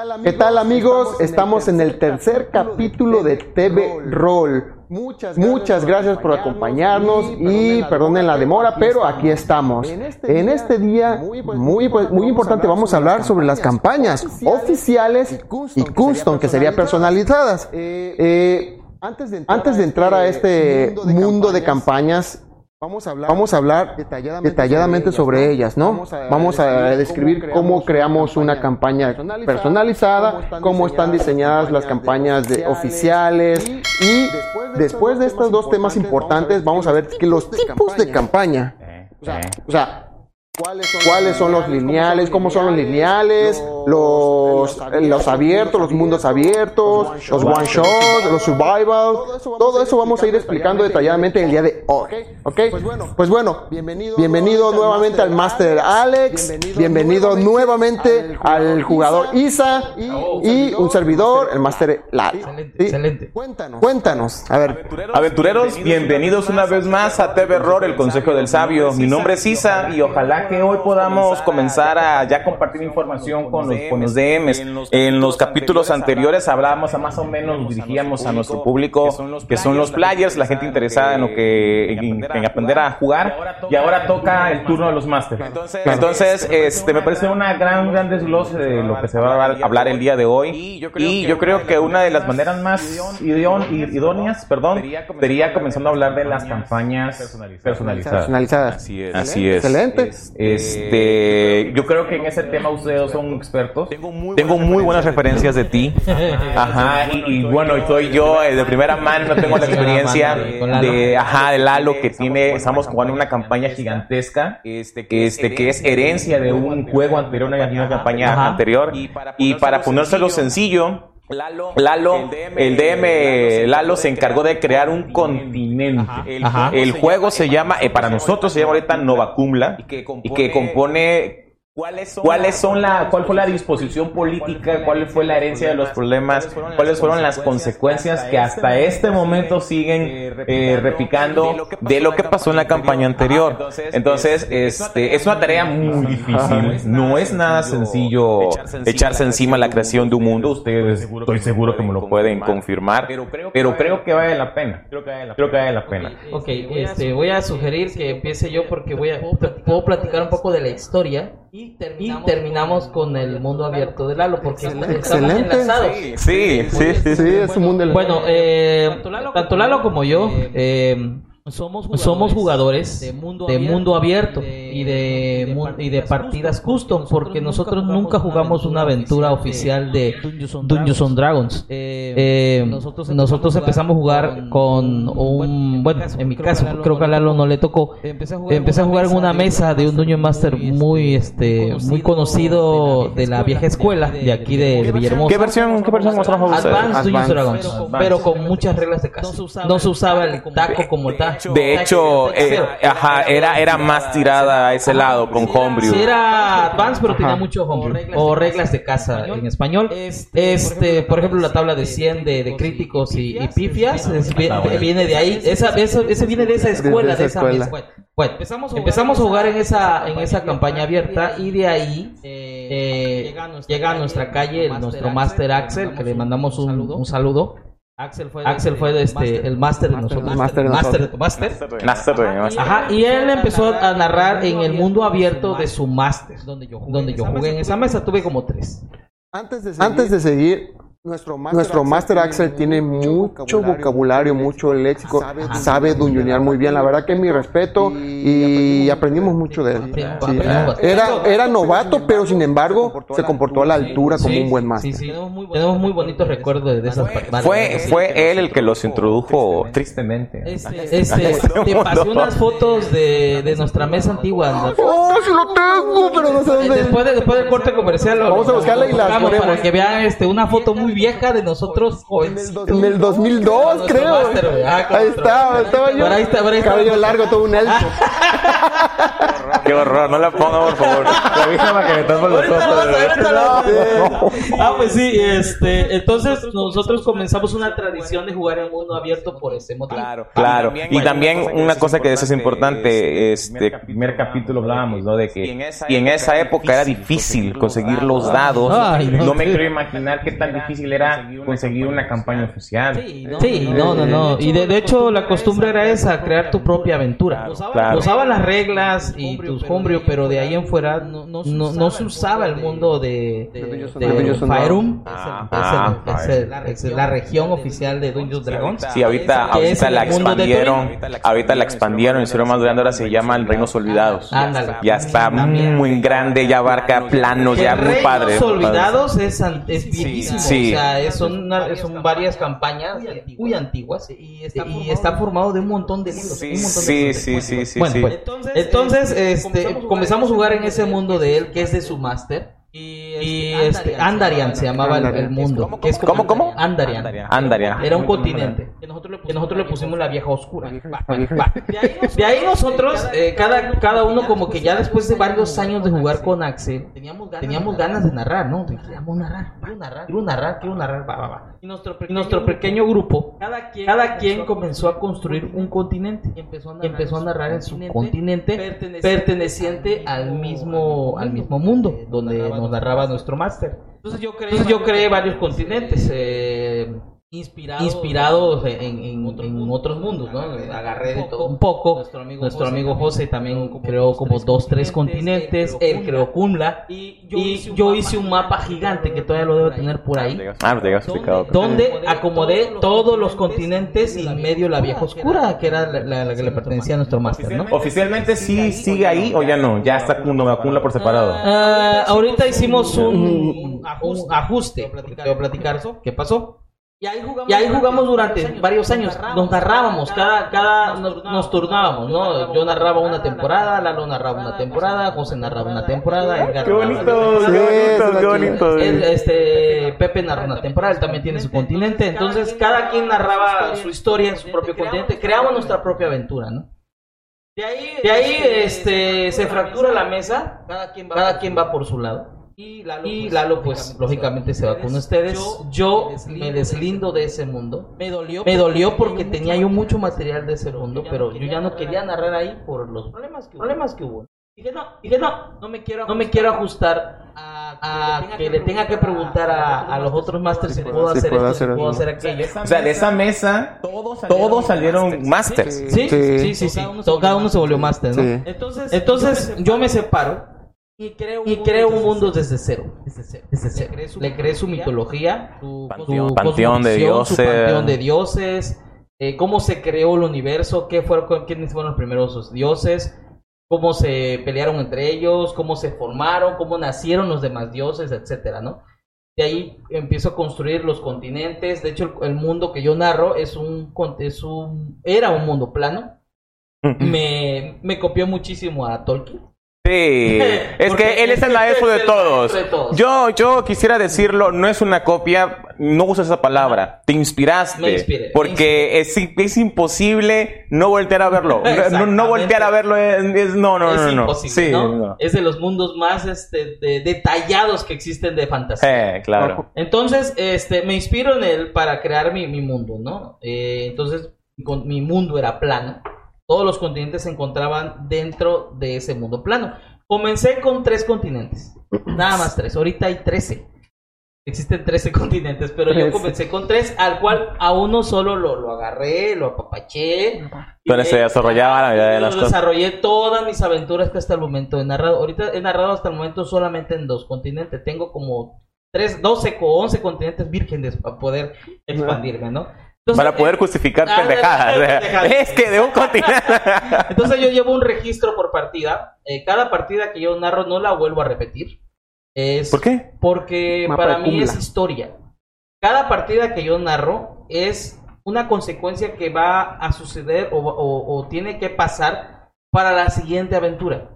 ¿Qué tal amigos? ¿Qué tal, amigos? Estamos, en el tercer capítulo de TV Roll. Muchas gracias, Muchas gracias por acompañarnos y perdonen la demora, pero aquí estamos. En este, este día muy, muy importante vamos a hablar sobre las campañas oficiales y custom, que sería personalizadas. Eh, antes de entrar a este mundo de campañas, Vamos a hablar, Vamos a hablar detalladamente, sobre ellas, ¿no? Vamos a, describir cómo creamos una campaña personalizada, cómo están diseñadas las campañas de oficiales y después de estos dos temas importantes vamos a ver que los tipos de campaña. O sea, ¿Cuáles son, los lineales? ¿Cómo son los lineales? Los, los abiertos, los mundos abiertos, los one shot, los survival. Todo eso vamos a ir explicando detalladamente el día de hoy. ¿Ok? Pues bueno, bienvenido nuevamente al Master Alex. Bienvenido nuevamente al jugador Isa y un servidor, el Master Lalo. Excelente. Cuéntanos. Cuéntanos. A ver. Aventureros, bienvenidos una vez más a TV Error, el Consejo del Sabio. Mi nombre es Isa y ojalá que hoy podamos comenzar a ya compartir información con los, con los DMs. En los capítulos anteriores hablábamos a más o menos, nos dirigíamos a nuestro público, que son los players, la gente interesada en lo que en, aprender a jugar. Y ahora toca el turno de los masters. Entonces, este, me parece una gran, gran desglose de lo que se va a hablar el día de hoy. Y yo creo que una de las maneras más idóneas, perdón, sería comenzando a hablar de las campañas personalizadas. Personalizadas. Así es. Así es. Excelente. Este, yo creo que en ese tema ustedes son expertos. Tengo muy buenas referencias de ti. Ajá, y, bueno, soy yo eh, de primera mano, no tengo la experiencia de, ajá, de Lalo que tiene, estamos jugando una campaña gigantesca, este, que, este, que es herencia de un juego anterior, una, campaña anterior. Y para ponérselo sencillo, Lalo, el DM, Lalo se encargó de crear un continente. El juego se llama, eh, para nosotros se llama ahorita Nova Cumla y que compone ¿Cuáles son, la, cuál fue la disposición política? ¿Cuál fue la herencia de los problemas? ¿Cuáles fueron las consecuencias que hasta este momento siguen eh, replicando de lo que pasó en la campaña anterior? Entonces, este, es una tarea muy difícil. No es nada sencillo echarse encima la creación de un mundo. Ustedes, estoy seguro que me lo pueden confirmar. Pero creo que vale la pena. Creo que vale la pena. Ok, este, voy a sugerir que empiece yo porque voy a, puedo platicar un poco de la historia y terminamos, con el mundo abierto de Lalo, porque estamos enlazados. Sí, sí, sí, sí, es un mundo. Bueno, eh, tanto Lalo como yo eh, somos jugadores, de, mundo abierto, y, de, y de partidas custom, porque nosotros nunca jugamos una aventura oficial de Dungeons and Dragons. Eh, eh, nosotros empezamos a jugar con un, bueno, en mi caso, creo que a Lalo no le tocó. Empecé a jugar en una mesa de un Dungeon Master muy, este, muy conocido de la vieja escuela de aquí de, Villahermosa. ¿Qué versión, qué versión Advanced Dungeons Dragons, pero con muchas reglas de casa. No se usaba el taco como tal. De hecho, eh, ajá, era, era más tirada a ese lado con Homebrew. Sí, era Advance, pero tenía mucho Homebrew. O reglas de casa en español. Este, por ejemplo, la tabla de 100 de, críticos y, pifias viene de ahí. Esa, ese viene de esa escuela, de esa escuela. Bueno, empezamos a jugar en esa, en esa campaña abierta y de ahí eh, llega a nuestra calle nuestro Master Axel, que le mandamos un saludo. Axel fue, Axel fue este, el máster de nosotros. Máster de Master, master. Master. Ajá, y él empezó a narrar en el mundo abierto de su máster, donde yo jugué en esa mesa. Tuve como tres. Antes de seguir nuestro Master, Axel tiene mucho vocabulario, mucho léxico, sabe, sabe muy bien. La verdad que mi respeto y aprendimos mucho de él. Era, era novato, pero sin embargo se comportó a la altura como un buen Master. tenemos muy, bonitos recuerdos de esas Fue, fue él el que los introdujo tristemente. Este, este, te pasé unas fotos de, de nuestra mesa antigua. ¡Oh, sí lo tengo! Pero no sé dónde. Después, de, después del corte comercial, vamos a buscarla y la ponemos. Para que vean este, una foto muy muy vieja de nosotros jóvenes. En el 2002, creo. Ah, ahí estaba, estaba yo. Por ahí está, por ahí está. Cabello largo, todo un elfo. Qué horror, no la ponga por favor. Revísame que me tapo los ojos. Ah, pues sí, este, entonces nosotros comenzamos una tradición de jugar en mundo abierto por ese motivo. Claro, claro. Y también una cosa que eso es importante, este primer capítulo hablábamos, ¿no? De que y en esa época era difícil conseguir los dados. No. No me quiero imaginar qué tan difícil era conseguir una campaña oficial. Sí, no, no, no. Y de, de hecho la costumbre era esa, crear tu propia aventura. claro. Usaban las reglas y tus hombrio, pero de ahí en fuera no, no, no se usaba el mundo de. Ah, Es, el- es el- es el- la región oficial de Dungeons Dragons. Sí, ahorita, ahorita la expandieron, ahorita la expandieron, hicieron más grande, ahora se llama el Reinos Olvidados. Ándale. Ya está muy grande, ya abarca planos, ya muy Reinos padre. Olvidados es, es viejísimo. Sí. O sea, es- son, una- son varias campañas muy antiguas y está, formado de un montón de libros. un montón de Sí, libros. sí, sí, sí, Bueno, sí. pues, entonces este, comenzamos a jugar en ese mundo de él, que es de su máster. Y este, Andarian se llamaba el, el mundo. que es como- ¿Cómo, cómo? Andarian. Andaria. Era un continente. Que nosotros le pusimos la vieja oscura. Va. De ahí nosotros, eh, cada, cada uno como que ya después de varios años de jugar con Axel, teníamos ganas de narrar, ¿no? Queríamos narrar, quiero narrar, quiero narrar, quiero narrar, va, va, va. Y nuestro pequeño, grupo, cada quien, comenzó a construir un continente. Y empezó a narrar en su continente perteneciente al mismo, al mismo mundo, donde nos narraba nuestro máster. Entonces yo creé, yo creé varios continentes. eh, inspirados en, en- en otros mundos, ¿no? Agarré de todo un poco. Nuestro amigo, José también creó como dos, tres continentes. Él creó Kunla. Y yo hice un mapa gigante que todavía lo debo tener por ahí. Ah, lo tenías explicado. Donde acomodé todos los continentes y en medio la vieja oscura, que era la, la- la que le pertenecía a nuestro máster, ¿no? ¿Oficialmente sí sigue ahí o ya no? Ya está con Acumula por separado. Ah, ahorita hicimos un, un ajuste. Te voy a platicar qué pasó. Y ahí jugamos, durante varios años. Nos narrábamos, cada, cada nos, nos turnábamos, ¿no? Yo narraba una temporada, Lalo narraba una temporada, José narraba una temporada, Edgar Qué narraba bonito, qué Sí, bonito, qué bonito. él, este, Pepe narra una temporada, él también tiene su continente. Entonces, cada quien narraba su historia en su propio continente. Creamos nuestra propia aventura, ¿no? De ahí, de ahí este, se fractura la mesa, cada quien va, cada quien va por su lado. Y Lalo, pues, lógicamente se va con ustedes. Yo me deslindo de ese mundo. Me dolió, me dolió porque tenía yo mucho material de ese mundo, pero yo ya no quería narrar ahí por los problemas que, problemas que hubo. Dije, no, dije, no, no me quiero, no me quiero ajustar a, que le tenga que preguntar a, a los otros masters si puedo Si hacer puedo esto, si hacer puedo hacer aquello. O sea, de esa mesa todos salieron masters. Sí, Sí. sí, sí, sí. Todo- Cada uno se volvió máster, ¿no? Sí. Entonces, entonces yo me separo y creo, y creo un mundo desde cero. Desde cero. Desde cero. Le creé su mitología, su Panteón- su panteón de cosmovisión, su dioses. panteón de dioses, eh, cómo se creó el universo, qué fueron, quiénes fueron los primeros dioses, cómo se pelearon entre ellos, cómo se formaron, cómo nacieron los demás dioses, etcétera, ¿no? De ahí empiezo a construir los continentes. De hecho, el, el mundo que yo narro es un, con- es un era un mundo plano. Me, me copió muchísimo a Tolkien. Sí, es que él es el maestro de todos. maestro de todos. Yo, yo quisiera decirlo, no es una copia, no uso esa palabra. Te inspiraste, Me inspiré, me porque es, es imposible no voltear a verlo. No, voltear a verlo es, es- no, no, es no, no. imposible, Sí, ¿no? no. Es de los mundos más este, de- detallados que existen de fantasía. Eh, claro. Entonces, este, me inspiro en él para crear mi, mi mundo, ¿no? Eh, entonces, con- mi mundo era plano. Todos los continentes se encontraban dentro de ese mundo plano. Comencé con tres continentes. Nada más tres. Ahorita hay trece. Existen 13 continentes, pero yo comencé con tres, al cual a uno solo lo, lo agarré, lo apapaché. Donde se desarrollaba la mayoría de las cosas. Desarrollé todas mis aventuras que hasta el momento he narrado. Ahorita he narrado hasta el momento solamente en dos continentes. Tengo como tres, 12 o 11 continentes vírgenes para poder expandirme, ¿no? Entonces, Para poder eh, justificar ah, pendejadas. pendejadas. Es que de un continente. entonces yo llevo un registro por partida. Eh, cada partida que yo narro no la vuelvo a repetir. Es ¿Por qué? Porque Mapa para mí es historia. Cada partida que yo narro es una consecuencia que va a suceder o, o- o tiene que pasar para la siguiente aventura.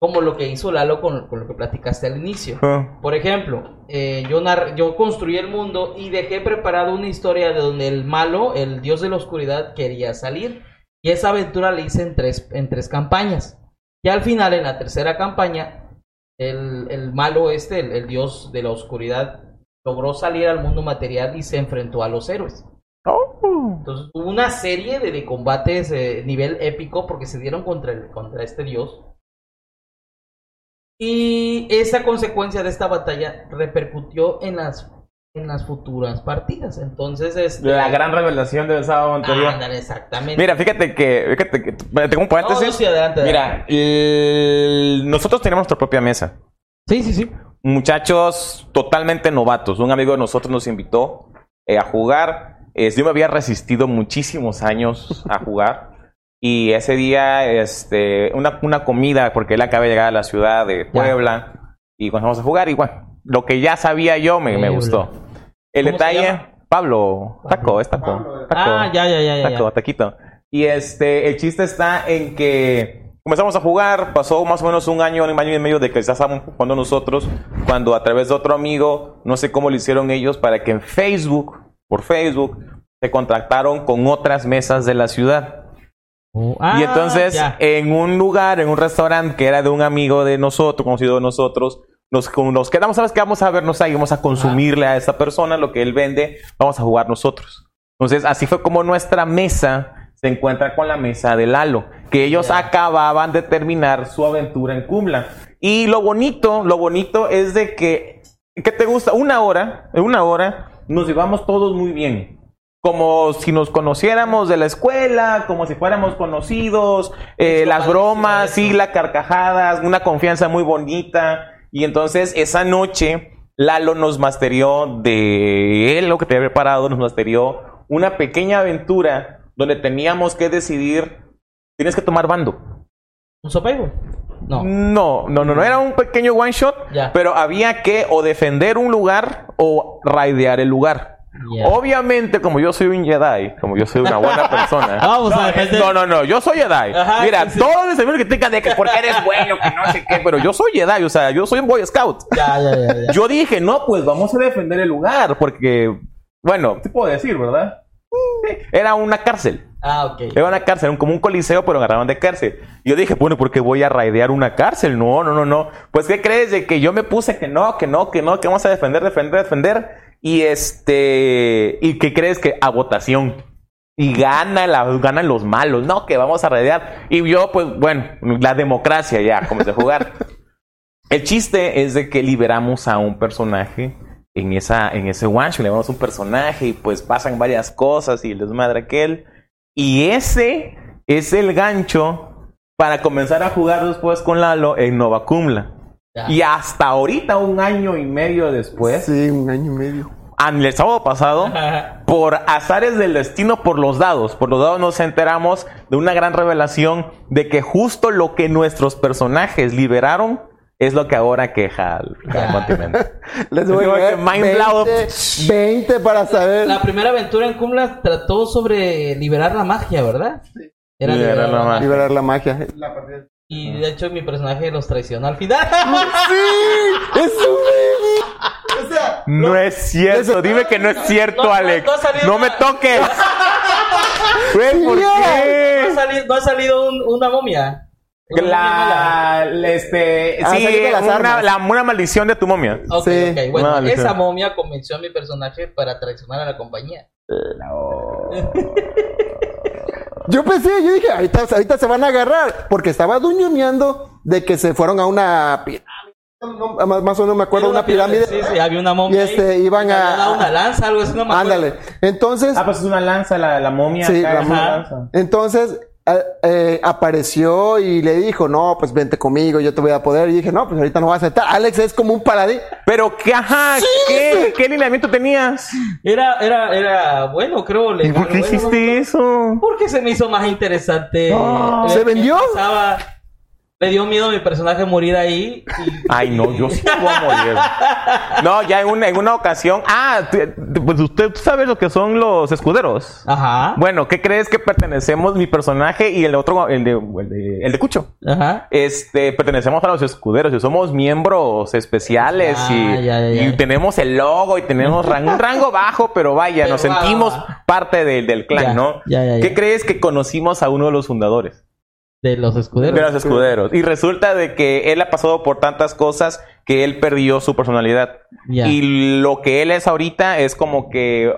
Como lo que hizo Lalo con, con lo que platicaste al inicio. Ah. Por ejemplo, eh, yo, nar- yo construí el mundo y dejé preparado una historia de donde el malo, el dios de la oscuridad, quería salir. Y esa aventura la hice en tres, en tres campañas. Y al final, en la tercera campaña, el, el malo este, el, el dios de la oscuridad, logró salir al mundo material y se enfrentó a los héroes. Oh. Entonces hubo una serie de, de combates eh, nivel épico porque se dieron contra, el, contra este dios. Y esa consecuencia de esta batalla repercutió en las, en las futuras partidas. Entonces, este, La gran revelación del sábado anterior. Ándale, exactamente. Mira, fíjate que, fíjate que tengo un paréntesis. no, sí, adelante, Mira, el- nosotros tenemos nuestra propia mesa. Sí, sí, sí. Muchachos totalmente novatos. Un amigo de nosotros nos invitó eh, a jugar. Eh, yo me había resistido muchísimos años a jugar. Y ese día, este, una, una comida, porque él acaba de llegar a la ciudad de Puebla. Y comenzamos a jugar. Y bueno, lo que ya sabía yo me, me gustó. El ¿Cómo se detalle? Pablo, Taco, es Taco. Pablo. Taco. Ah, ya, ya, ya, ya. Taco, ya. taquito. Y este, el chiste está en que comenzamos a jugar, pasó más o menos un año, un año y medio de que ya estábamos jugando nosotros, cuando a través de otro amigo, no sé cómo lo hicieron ellos, para que en Facebook, por Facebook, se contactaron con otras mesas de la ciudad. Oh, y ah, entonces, ya. en un lugar, en un restaurante que era de un amigo de nosotros, conocido de nosotros, nos, nos quedamos, ¿sabes qué? Vamos a vernos ahí, vamos a consumirle a esta persona lo que él vende, vamos a jugar nosotros. Entonces, así fue como nuestra mesa se encuentra con la mesa de Lalo, que ellos acababan de terminar su aventura en Kumla. Y lo bonito, lo bonito es de que, ¿qué te gusta? Una hora, en una hora, nos llevamos todos muy bien como si nos conociéramos de la escuela, como si fuéramos conocidos, eh, las bromas, sí, las carcajadas, una confianza muy bonita. Y entonces esa noche Lalo nos masterió de él, lo que te había preparado, nos masterió una pequeña aventura donde teníamos que decidir, tienes que tomar bando. ¿Un sopaibo? No. No, no, no, no, era un pequeño one shot, Ya. pero había que o defender un lugar o raidear el lugar. Obviamente, como yo soy un Jedi, como yo soy una buena persona. Vamos no, a es- defender. no, no, no, yo soy Jedi. Ajá, Mira, sí, sí. todos amigos que tengan de que porque eres bueno, que no sé qué, pero yo soy Jedi, o sea, yo soy un Boy Scout. Ya, ya, ya, ya. Yo dije, no, pues vamos a defender el lugar, porque, bueno, te puedo decir, ¿verdad? Era una cárcel. Ah, ok. Era una cárcel, un- como un coliseo, pero agarraban de cárcel. Yo dije, bueno, ¿por qué voy a raidear una cárcel? No, no, no, no. Pues, ¿qué crees? De que yo me puse que no, que no, que no, que vamos a defender, defender, defender. Y este. ¿Y qué crees? Que a votación. Y gana la, ganan los malos. No, que vamos a raidear. Y yo, pues, bueno, la democracia ya, comencé a jugar. El chiste es de que liberamos a un personaje en esa en ese one shot, liberamos un personaje y pues pasan varias cosas y el desmadre aquel. Y ese es el gancho para comenzar a jugar después con Lalo en Nova Cumla. Ya. Y hasta ahorita, un año y medio después, Sí, un año y medio. el sábado pasado, por azares del destino, por los dados, por los dados nos enteramos de una gran revelación de que justo lo que nuestros personajes liberaron es lo que ahora queja al, continente. Les voy a mind 20, blown. 20 para saber. La primera aventura en Kumla trató sobre liberar la magia, ¿verdad? Era Liberar la magia. Liberar la magia. Y de hecho mi personaje los traicionó al final. ¡Sí! ¡Es un baby! O sea, No es cierto, dime que no es cierto, No, no, Alex. no ha salido No me toques. Güey, ¿por. ¿No ha qué? salido, no ha salido un- una momia? Mala. La, este, Ah, sí, las una, la- una maldición de tu momia. Ok, Sí. ok. Bueno, esa momia convenció a mi personaje para traicionar a la compañía. Yo pensé, yo dije, ahorita, ahorita se van a agarrar, porque estaba duñoneando de que se fueron a una pirámide. No, más, más o menos me acuerdo, una pirámide. Sí, sí, había una momia. Y este, ahí. iban a- una lanza, algo así, no me acuerdo. Ándale. Entonces, Ah, pues es una lanza, la, la momia. Sí, acá la lanza. entonces eh, apareció y le dijo, no, pues vente conmigo, yo te voy a poder. Y dije, no, pues ahorita no vas a aceptar. Alex es como un paladín. Pero qué, ajá, ¿qué, ¿qué lineamiento tenías? Era, era, era bueno, creo. le- ¿Y por qué bueno, hiciste eso? Porque se me hizo más interesante. No. ver ¿Se vendió? pasaba. Le dio miedo a mi personaje morir ahí. y- Ay, no, yo sí me voy a morir. No, ya en una, en una ocasión. Ah, pues usted sabe lo que son los escuderos. Ajá. Bueno, ¿qué crees que pertenecemos mi personaje y el otro, el de, el de, el de Cucho? Ajá. Este, pertenecemos a los escuderos y somos miembros especiales Ah, y, ya, ya, ya. y tenemos el logo y tenemos ran- un rango bajo, pero vaya, Pero nos va, sentimos parte del, del clan, ¿no? ya, ya, ya. ¿Qué crees que conocimos a uno de los fundadores? De los escuderos. De los escuderos. Y resulta de que él ha pasado por tantas cosas que él perdió su personalidad. Y lo que él es ahorita es como que,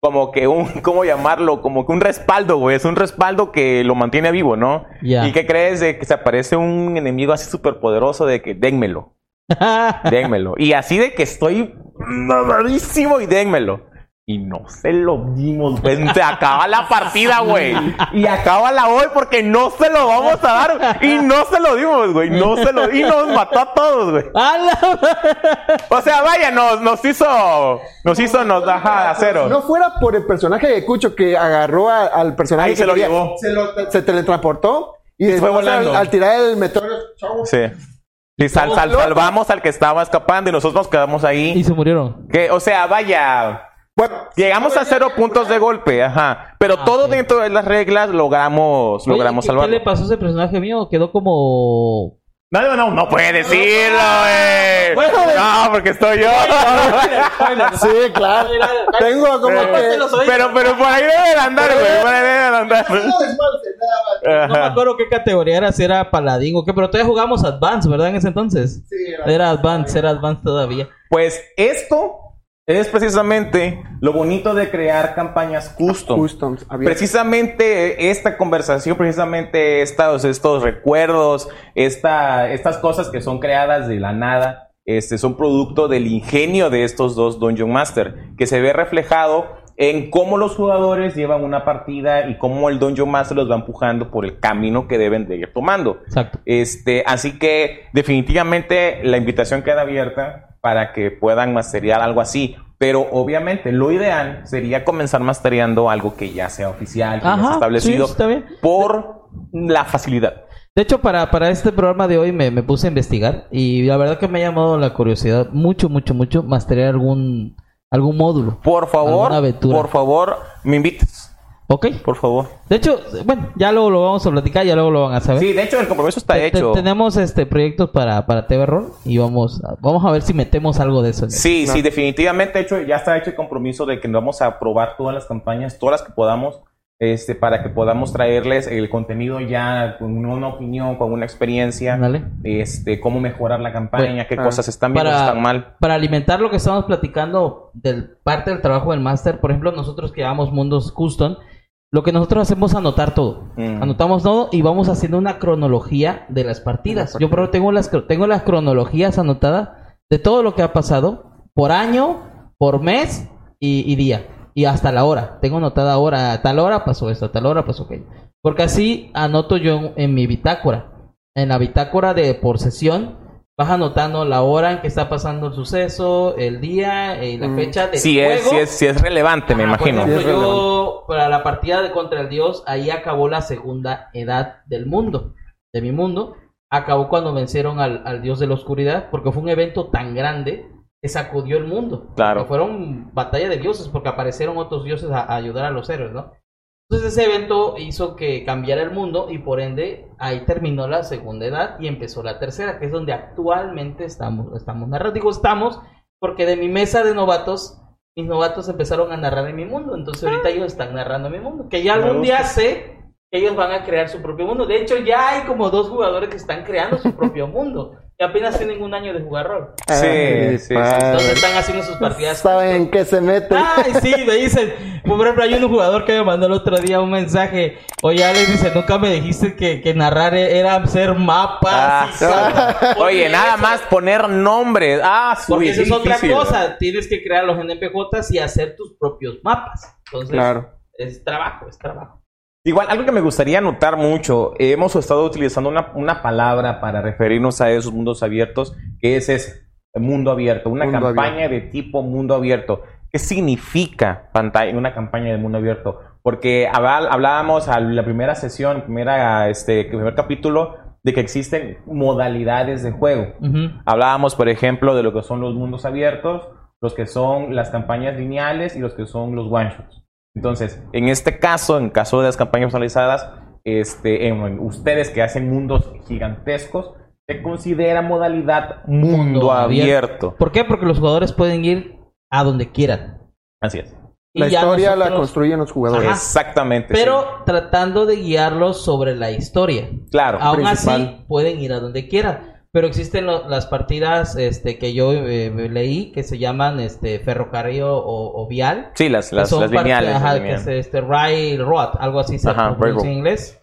como que un, ¿cómo llamarlo? Como que un respaldo, güey. Es un respaldo que lo mantiene vivo, ¿no? ¿Y qué crees de que se aparece un enemigo así súper poderoso de que dénmelo? Dénmelo. Y así de que estoy mamadísimo y dénmelo. Y no se lo dimos, güey. Se acaba la partida, güey. Y acábala hoy porque no se lo vamos a dar. Y no se lo dimos, güey. No se lo... Y nos mató a todos, güey. ¡A la- O sea, vaya, nos, nos hizo... Nos hizo, nos deja a cero. Si no fuera por el personaje de Cucho que agarró a- al personaje Ahí que se lo quería, llevó. se, lo- se teletransportó y, Y fue después al, volando. al tirar el meteoro, chau, Sí. Y sal- sal- salvamos al que estaba escapando y nosotros nos quedamos Y ahí. se murieron. Que, o sea, vaya... Bueno, Llegamos a cero puntos de golpe, ajá. Pero Ah, todo dentro de las reglas logramos, logramos ¿qué, salvarlo. ¿Qué le pasó a ese personaje mío? Quedó como. No, no, no, no puede decirlo, güey. Bueno, No, porque estoy yo. sí, claro. Tengo como Pero- que... Pero, pero por ahí debe de andar, güey. Por ahí debe de andar. No me acuerdo qué categoría era, si era paladín o qué, pero todavía jugamos Advance, ¿verdad? En ese entonces. Sí, era- Era Advance, era Advance todavía. Pues esto es precisamente lo bonito de crear campañas custom. Customs, abierto. Precisamente esta conversación, precisamente estos, estos recuerdos, esta, estas cosas que son creadas de la nada, este, son producto del ingenio de estos dos Dungeon Master, que se ve reflejado en cómo los jugadores llevan una partida y cómo el Dungeon Master los va empujando por el camino que deben de ir tomando. Exacto. Este, así que definitivamente la invitación queda abierta para que puedan masterear algo así. Pero obviamente lo ideal sería comenzar mastereando algo que ya sea oficial, que ya Ajá, sea establecido, sí, está bien. por la facilidad. De hecho, para, para este programa de hoy me, me puse a investigar y la verdad que me ha llamado la curiosidad mucho, mucho, mucho masterear algún, algún módulo. Por favor, por favor, me invites. ¿Ok? Por favor. De hecho, bueno, ya luego lo vamos a platicar, ya luego lo van a saber. Sí, de hecho el compromiso está Te- te- hecho. tenemos este proyectos para, para TV Roll y vamos a, vamos a ver si metemos algo de eso. Sí, sí, definitivamente hecho, ya está hecho el compromiso de que vamos a probar todas las campañas, todas las que podamos, este, para que podamos traerles el contenido ya con una opinión, con una experiencia, este, cómo mejorar la campaña, Bueno, qué ah, cosas están bien, para, están mal. para alimentar lo que estamos platicando del parte del trabajo del máster, por ejemplo, nosotros que llamamos Mundos Custom, lo que nosotros hacemos es anotar todo. Mm. Anotamos todo y vamos haciendo una cronología de las partidas. Yo por ejemplo, tengo las tengo las cronologías anotadas de todo lo que ha pasado por año, por mes y, y día. Y hasta la hora. Tengo anotada hora, a tal hora pasó esto, a tal hora pasó aquello. Porque así anoto yo en, en mi bitácora. En la bitácora de por sesión vas anotando la hora en que está pasando el suceso, el día y la Mm. fecha del Si es, si es, si es relevante, me Ajá, por imagino. ejemplo, Sí, yo, para la partida de contra el dios, ahí acabó la segunda edad del mundo, de mi mundo. Acabó cuando vencieron al, al dios de la oscuridad, porque fue un evento tan grande que sacudió el mundo. Claro. Que fueron batalla de dioses, porque aparecieron otros dioses a, a ayudar a los héroes, ¿no? Entonces ese evento hizo que cambiara el mundo y por ende ahí terminó la segunda edad y empezó la tercera, que es donde actualmente estamos, estamos narrando. Digo estamos porque de mi mesa de novatos, mis novatos empezaron a narrar en mi mundo, entonces ahorita ellos están narrando en mi mundo, que ya Me algún día sé que ellos van a crear su propio mundo. De hecho ya hay como dos jugadores que están creando su propio mundo y apenas tienen un año de jugar rol. Sí, Ay, sí, sí. Entonces están haciendo sus partidas. Saben qué se meten. Ay, sí, me dicen. Por ejemplo, hay un jugador que me mandó el otro día un mensaje. Oye, Alex dice, nunca me dijiste que, que narrar era hacer mapas. Ah, y Oye, Porque nada eso- más poner nombres. Ah, Porque uy, eso es otra cosa. Tienes que crear los NPJs y hacer tus propios mapas. Entonces, Claro. es trabajo, es trabajo. Igual, algo que me gustaría notar mucho, hemos estado utilizando una, una palabra para referirnos a esos mundos abiertos, que es ese, mundo abierto, una Mundo campaña de tipo mundo abierto. ¿Qué significa pantalla, una campaña de mundo abierto? Porque hablábamos a la primera sesión, primera, este, primer capítulo, de que existen modalidades de juego. Ujú. Hablábamos, por ejemplo, de lo que son los mundos abiertos los que son las campañas lineales y los que son los one shots. Entonces, en este caso, en caso de las campañas personalizadas, este, en, ustedes que hacen mundos gigantescos, se considera modalidad mundo, abierto. ¿Por qué? Porque los jugadores pueden ir a donde quieran. Así es. la historia la construyen los jugadores. Exactamente. Pero tratando de guiarlos sobre la historia. Claro. Aún así, pueden ir a donde quieran. Pero existen las partidas este, que yo eh, leí que se llaman este, ferrocarril o, vial. Sí, las, las, las lineales. Ajá, que es este, railroad, algo así se en inglés.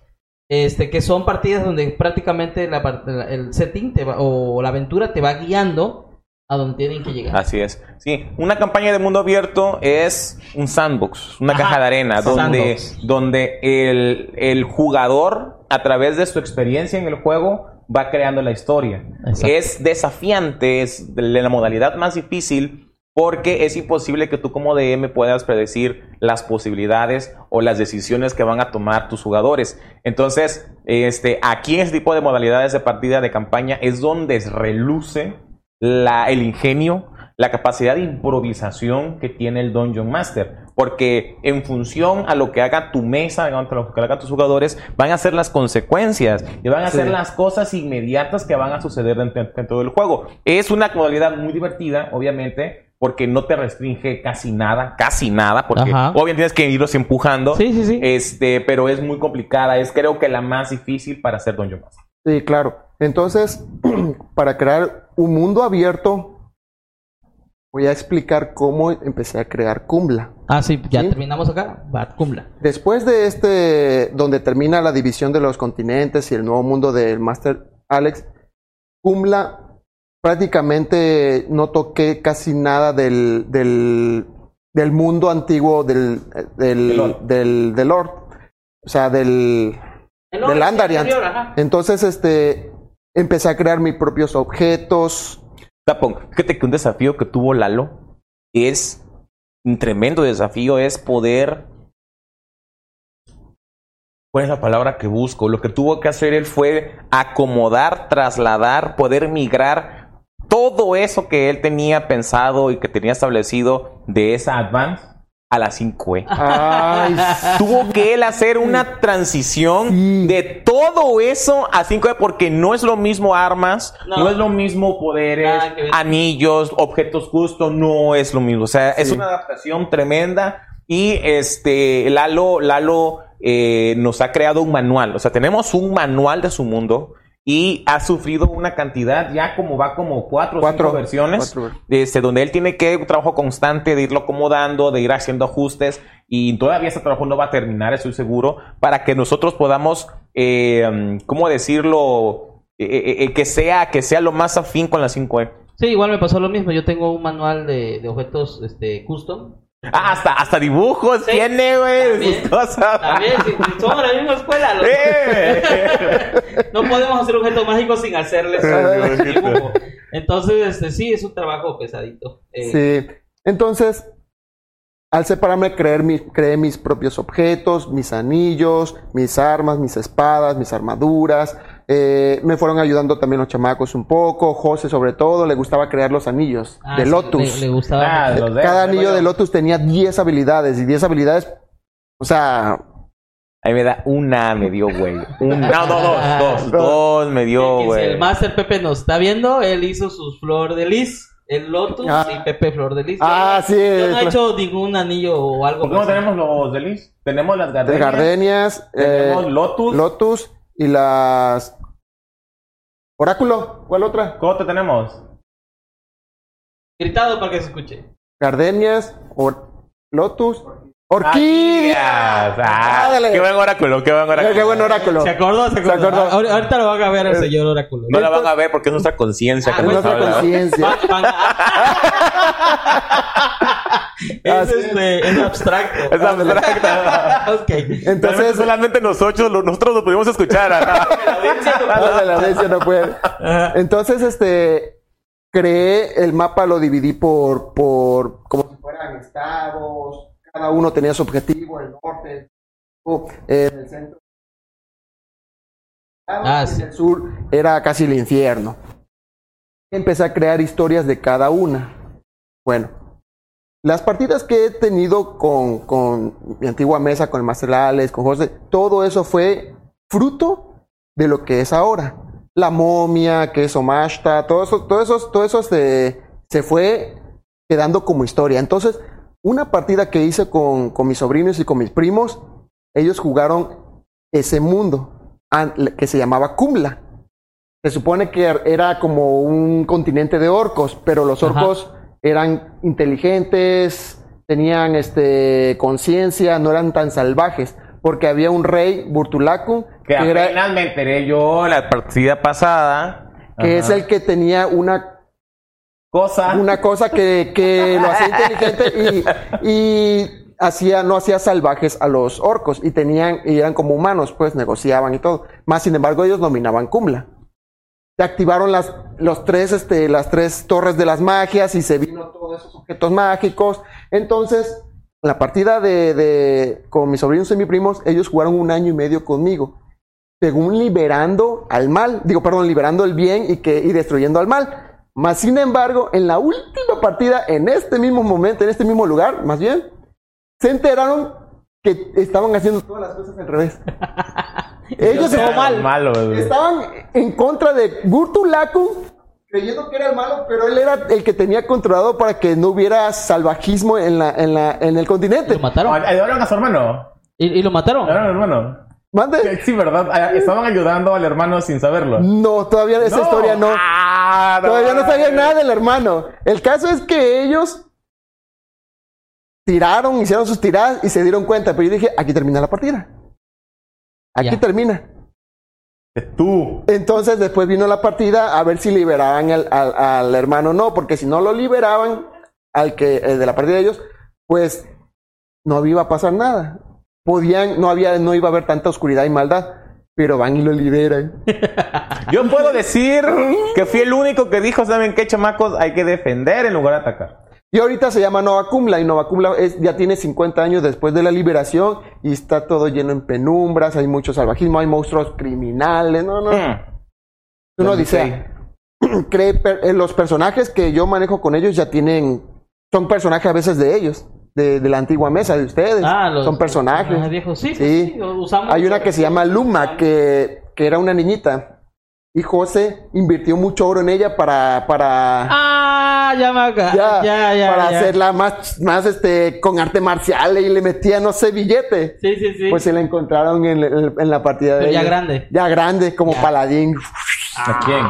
Este, que son partidas donde prácticamente la, el setting te va, o la aventura te va guiando a donde tienen que llegar. Así es. Sí, una campaña de mundo abierto es un sandbox, una caja de arena, donde, donde el, el jugador, a través de su experiencia en el juego, va creando la historia. Es desafiante, es la modalidad más difícil porque es imposible que tú como DM puedas predecir las posibilidades o las decisiones que van a tomar tus jugadores. Entonces, este, aquí en este tipo de modalidades de partida de campaña es donde reluce la, el ingenio, la capacidad de improvisación que tiene el Dungeon Master. Porque en función a lo que haga tu mesa, a lo que hagan tus jugadores, van a ser las consecuencias y van a ser las cosas inmediatas que van a suceder dentro, del juego. Es una modalidad muy divertida, obviamente, porque no te restringe casi nada, casi nada, porque obviamente tienes que irlos empujando. Sí, sí, sí. Este, pero es muy complicada, es creo que la más difícil para hacer Dungeon Master. Sí, claro. Entonces, para crear un mundo abierto, voy a explicar cómo empecé a crear Cumbla. Ah, sí, ya terminamos acá. Va, Cumbla. Después de este, donde termina la división de los continentes y el nuevo mundo del Master Alex, Cumbla prácticamente no toqué casi nada del, del, del mundo antiguo del, del, del, del Lord. O sea, del, del Andarian. Entonces, este, empecé a crear mis propios objetos, Fíjate que un desafío que tuvo Lalo es un tremendo desafío, es poder. ¿Cuál es la palabra que busco? Lo que tuvo que hacer él fue acomodar, trasladar, poder migrar todo eso que él tenía pensado y que tenía establecido de esa advance a las 5E. Tuvo que él hacer una transición de todo eso a 5E porque no es lo mismo armas, no, es lo mismo poderes, anillos, objetos justos, no es lo mismo. O sea, es una adaptación tremenda y este Lalo, Lalo eh, nos ha creado un manual. O sea, tenemos un manual de su mundo y ha sufrido una cantidad, ya como va como cuatro o cinco versiones, Este, donde él tiene que un trabajo constante de irlo acomodando, de ir haciendo ajustes y todavía ese trabajo no va a terminar, estoy seguro, para que nosotros podamos, eh, ¿cómo decirlo? Eh, eh, que sea que sea lo más afín con la 5E. Sí, igual me pasó lo mismo. Yo tengo un manual de, de objetos este, custom Ah, hasta, hasta dibujos tiene, güey. También, si, somos de la misma escuela. no podemos hacer objetos mágicos sin hacerles un dibujo. Entonces, este, sí, es un trabajo pesadito. Eh, sí. Entonces, al separarme, creer mi, creé mis propios objetos, mis anillos, mis armas, mis espadas, mis armaduras, eh, me fueron ayudando también los chamacos un poco. José, sobre todo, le gustaba crear los anillos ah, de Lotus. Le, gustaba. Ah, Cada anillo de Lotus tenía 10 habilidades y 10 habilidades, o sea. Ahí me da una, me dio, güey. no, no, dos, dos, dos me dio, güey. Si el Master Pepe nos está viendo, él hizo sus flor de lis. El Lotus ah. y Pepe Flor de Lis. Ah, sí. Yo no he hecho ningún anillo o algo. ¿Por qué no tenemos los de Lis? Tenemos las gardenias. gardenias. Tenemos eh, Lotus. Lotus y las Oráculo, ¿cuál otra? ¿Cómo te tenemos? Gritado para que se escuche. Gardenias, Lotus, Orquídeas. Ah, qué buen oráculo, qué buen oráculo. Qué buen oráculo. Se acordó, se acordó. Ahorita lo van a ver el señor oráculo. No la van a ver porque es nuestra conciencia. Ah, es nuestra conciencia. es, este, es abstracto. Es abstracto. ok. Entonces, solamente nosotros, nosotros lo pudimos escuchar. la audiencia no puede. Entonces, este, creé el mapa, lo dividí por, por, como si fueran estados cada uno tenía su objetivo, el norte, el centro. Ah, el sur era casi el infierno. Empecé a crear historias de cada una. Bueno, Las partidas que he tenido con, con mi antigua mesa, con el Master con José, todo eso fue fruto de lo que es ahora. La momia, que es Omashta, todo eso, todo eso, todo eso se, se fue quedando como historia. Entonces, una partida que hice con, con mis sobrinos y con mis primos, ellos jugaron ese mundo que se llamaba Kumla. Se supone que era como un continente de orcos, pero los Ajá. Eran inteligentes, tenían este conciencia, no eran tan salvajes, porque había un rey Burtulaku Que que, era, apenas me enteré yo la partida pasada. que es el que tenía una cosa. una cosa que, que lo hacía inteligente y, y hacía, no hacía salvajes a los orcos y tenían, y eran como humanos, pues negociaban y todo. Más sin embargo, ellos dominaban Kumla. Se activaron las, los tres, este, las tres torres de las magias y se vino todos esos objetos mágicos. Entonces, la partida de, de con mis sobrinos y mis primos, ellos jugaron un año y medio conmigo. Según liberando al mal, digo, perdón, liberando el bien y que, y destruyendo al mal. Más sin embargo, en la última partida, en este mismo momento, en este mismo lugar, más bien, se enteraron que estaban haciendo todas las cosas al revés. Ellos estaban, lo malo, estaban en contra de Gurtulaku, creyendo que era el malo, pero él era el que tenía controlado para que no hubiera salvajismo en, la, en, la, en el continente. Lo mataron. ¿Ayudaron a su hermano? ¿Y, y lo mataron? ¿Ayudaron al hermano? ¿Mande? Sí, ¿verdad? Ah, Estaban ayudando al hermano sin saberlo. No, todavía esa No. historia no. Ah, no. Todavía no sabía nada del hermano. El caso es que ellos tiraron, hicieron sus tiradas y se dieron cuenta. Pero yo dije, aquí termina la partida. Aquí Ya. termina. Tú. Entonces después vino la partida a ver si liberaban al, al- al hermano o no, porque si no lo liberaban al que el de la partida de ellos, pues no iba a pasar nada. Podían, no había, no iba a haber tanta oscuridad y maldad, pero van y lo liberan. Yo puedo decir que fui el único que dijo, ¿saben qué, chamacos? Hay que defender en lugar de atacar. Y ahorita se llama Nova Cumla y Nova Cumla es, ya tiene 50 años después de la liberación y está todo lleno en penumbras, hay mucho salvajismo, hay monstruos criminales, no, no. Mm. Uno dice, cree per- eh, los personajes que yo manejo con ellos ya tienen, son personajes a veces de ellos, de, de la antigua mesa de ustedes, Ah, los son personajes. Ah, viejos. Sí, pues Sí. sí, usamos- Hay una que se llama Luma, que, que era una niñita. Y José invirtió mucho oro en ella para, para, Ah, ya me acá. ya, Ya, ya, para ya. hacerla más, más este, con arte marcial y le metía, no sé, billete. Sí, sí, sí. Pues se la encontraron en, en- en la partida de Pero ya ella. grande. Ya grande, como Ya. paladín. ¿A quién?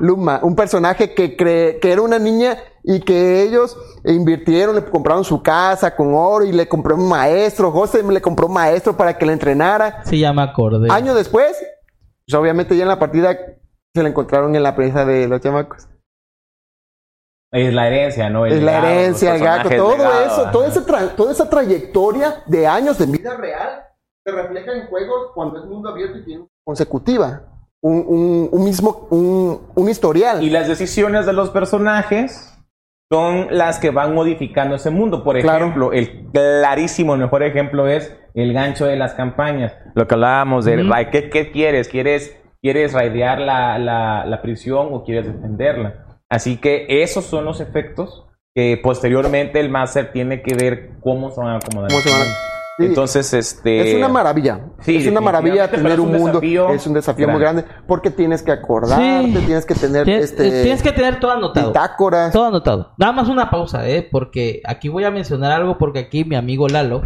Luma, un personaje que cree que era una niña y que ellos invirtieron, le compraron su casa con oro y le compró un maestro. José le compró un maestro para que le entrenara. Sí, ya me acordé. Años después, pues obviamente ya en la partida se la encontraron en la prensa de los chamacos. Es la herencia, ¿no? El Es la herencia, el gato, todo legado, eso, ajá. toda esa, toda esa trayectoria de años de vida real se refleja en juegos cuando es mundo abierto y tiene consecutiva. Un, un, un mismo, un, un historial. Y las decisiones de los personajes son las que van modificando ese mundo. Por Claro. ejemplo, el clarísimo, el mejor ejemplo es el gancho de las campañas. Lo que hablábamos de, ¿qué, qué quieres? ¿Quieres, quieres raidear la, la, la prisión o quieres defenderla? Así que esos son los efectos que posteriormente el máster tiene que ver cómo se van a acomodar. ¿Cómo se van a- Sí. Entonces, este... Es una maravilla. Sí, es una maravilla tener un un mundo. desafío es un desafío muy grande. Porque tienes que acordarte, Sí. tienes que tener Tien- este, Tienes que tener todo anotado. bitácoras. Todo anotado. Nada más una pausa, ¿eh? Porque aquí voy a mencionar algo porque aquí mi amigo Lalo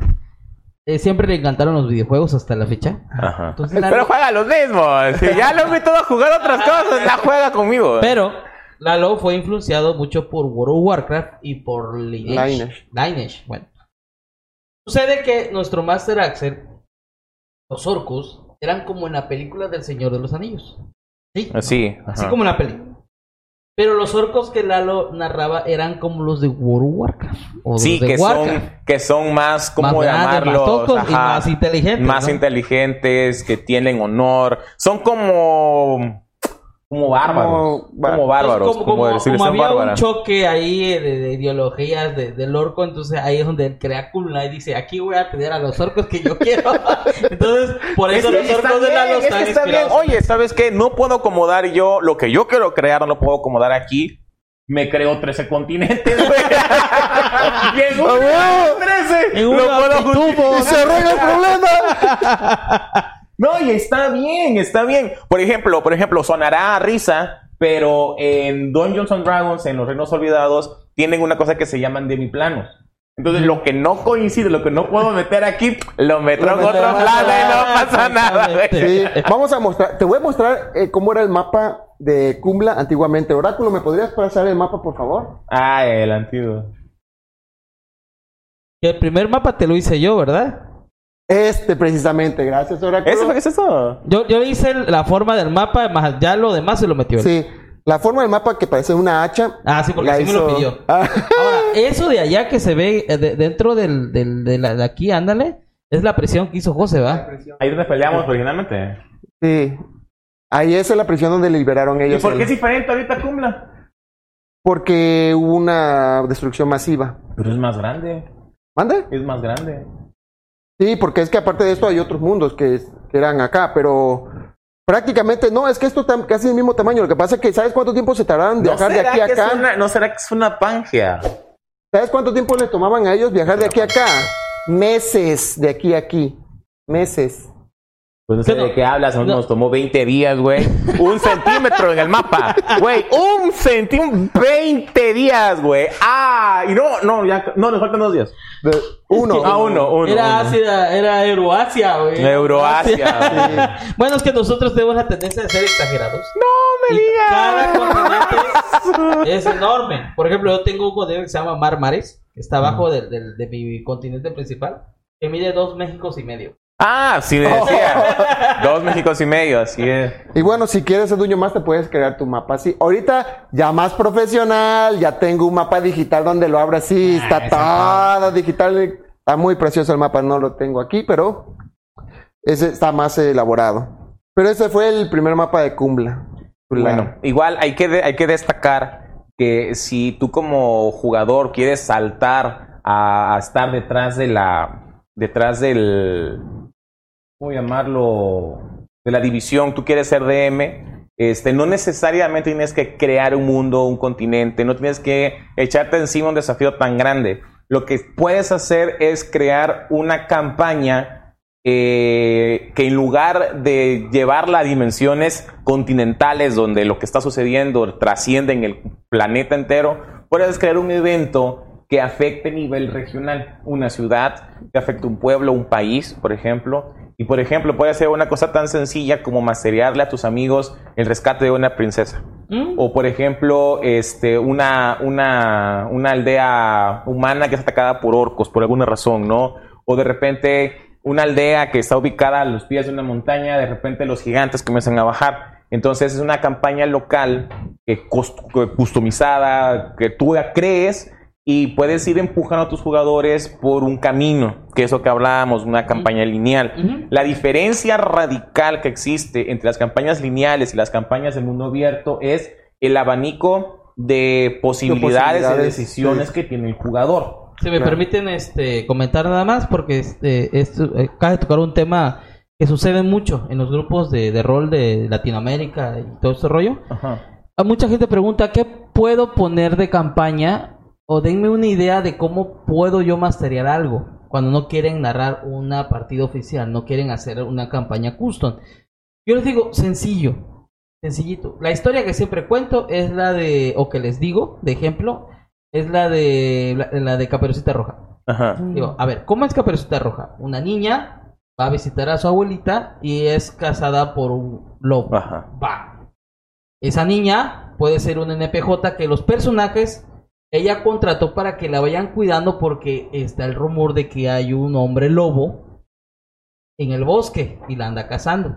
eh, siempre le encantaron los videojuegos hasta la fecha. Ajá. Entonces, Lalo- Pero juega los mismos. Si ya lo invito a jugar otras cosas, la juega conmigo. Pero Lalo fue influenciado mucho por World of Warcraft y por Lineage. Lineage. Lineage, bueno. Sucede que nuestro Master Axel, los orcos, eran como en la película del Señor de los Anillos. Sí. Sí. Así ajá. como en la película. Pero los orcos que Lalo narraba eran como los de World of Warcraft. O Sí, los de que son, que son más, ¿cómo Más grandes, más llamarlos? toscos y más inteligentes, Más ¿no? inteligentes, que tienen honor. Son como. Como bárbaros. Como Como bárbaros. Entonces, como, como son había un choque ahí de, de ideologías de- del orco, entonces ahí es donde él crea Kulna y dice, aquí voy a tener a los orcos que yo quiero. entonces, por Es eso los orcos de bien, que están está bien. Oye, ¿sabes qué? No puedo acomodar yo lo que yo quiero crear, no lo puedo acomodar aquí. Me creo 13 continentes, güey. y en un ¡A huevo! 13 En lo puedo se arregla el problema. No, y está bien, está bien. Por ejemplo, por ejemplo, sonará a risa, pero en Dungeons and Dragons, en los Reinos Olvidados, tienen una cosa que se llaman demiplanos. Entonces, lo que no coincide, lo que no puedo meter aquí, lo meto en otro plano y no pasa nada. Sí, vamos a mostrar, te voy a mostrar eh, cómo era el mapa de Cumbla antiguamente. Oráculo, ¿me podrías pasar el mapa, por favor? Ah, el antiguo. Que el primer mapa te lo hice yo, ¿verdad? Este, precisamente, gracias, Oráculo. ¿Eso fue es eso? Yo, yo hice la forma del mapa, más ya lo demás se lo metió. Sí, la forma del mapa que parece una hacha. Ah, sí, porque la así me lo hizo- pidió. Ah, Ahora, eso de allá que se ve eh, de- dentro del, del- de, la, de aquí, ándale, es la presión que hizo José, ¿va? Ahí donde peleamos originalmente. sí. Ahí esa es la prisión donde liberaron ¿Y ellos. por el- qué es diferente ahorita Cumbla? Porque hubo una destrucción masiva. Pero es más grande. ¿Mande? Es más grande. Sí, porque es que aparte de esto hay otros mundos que, que eran acá, pero prácticamente no, es que esto está casi el mismo tamaño. Lo que pasa es que, ¿sabes cuánto tiempo se tardaron en ¿No viajar de aquí a acá? una, ¿No será que es una Pangea? ¿Sabes cuánto tiempo les tomaban a ellos viajar de aquí a acá? Meses de aquí a aquí. Meses. Pues no sé de qué hablas, nos, No. nos tomó 20 días, güey. Un centímetro en el mapa. Güey, un centímetro, 20 días, güey. Ah, y no, no, ya, no, nos faltan dos días. De- uno. Ah, uno, uno. Era uno. Asia, era Euroasia, güey. Euroasia. Bueno, es que nosotros tenemos la tendencia de ser exagerados. No me Y digas. Cada continente es enorme. Por ejemplo, yo tengo un continente que se llama Mar Mares, que está abajo del- del- de, mi continente principal, que mide dos Méxicos y medio. Ah, sí me decía. Dos Méxicos y medio, así es. Y bueno, si quieres, Eduño, más te puedes crear tu mapa así. Ahorita ya más profesional, ya tengo un mapa digital donde lo abro así, está todo digital. Está muy precioso el mapa, no lo tengo aquí, pero ese está más elaborado. Pero ese fue el primer mapa de Cumbla. Bueno, igual hay que, de- hay que destacar que si tú como jugador quieres saltar a, a estar detrás de la, detrás del, ¿cómo llamarlo? De la división, tú quieres ser DM, este, no necesariamente tienes que crear un mundo, un continente, no tienes que echarte encima un desafío tan grande. Lo que puedes hacer es crear una campaña eh, que en lugar de llevarla a dimensiones continentales donde lo que está sucediendo trasciende en el planeta entero, puedes crear un evento que afecte a nivel regional, una ciudad, que afecte un pueblo, un país, por ejemplo. Y por ejemplo, puede ser una cosa tan sencilla como masterearle a tus amigos el rescate de una princesa. ¿Mm? O por ejemplo, este, una, una, una aldea humana que es atacada por orcos por alguna razón, ¿no? O de repente una aldea que está ubicada a los pies de una montaña, de repente los gigantes comienzan a bajar. Entonces es una campaña local que customizada, que tú crees y puedes ir empujando a tus jugadores por un camino, que es lo que hablábamos, una campaña lineal. La diferencia radical que existe entre las campañas lineales y las campañas de mundo abierto es el abanico de posibilidades, de posibilidades, decisiones sí. que tiene el jugador. Si me Claro. permiten este, comentar nada más, porque este, esto, eh, acaba de tocar un tema que sucede mucho en los grupos de, de rol de Latinoamérica y todo este rollo. Ajá. A mucha gente pregunta, ¿qué puedo poner de campaña? O denme una idea de cómo puedo yo masterear algo cuando no quieren narrar una partida oficial, no quieren hacer una campaña custom. Yo les digo, sencillo, sencillito. La historia que siempre cuento es la de, o que les digo, de ejemplo, es la de la, la de Caperucita Roja. Ajá. Digo, a ver, ¿cómo es Caperucita Roja? Una niña va a visitar a su abuelita y es casada por un lobo. Ajá. Va. Esa niña puede ser un NPJ que los personajes ella contrató para que la vayan cuidando porque está el rumor de que hay un hombre lobo en el bosque y la anda cazando.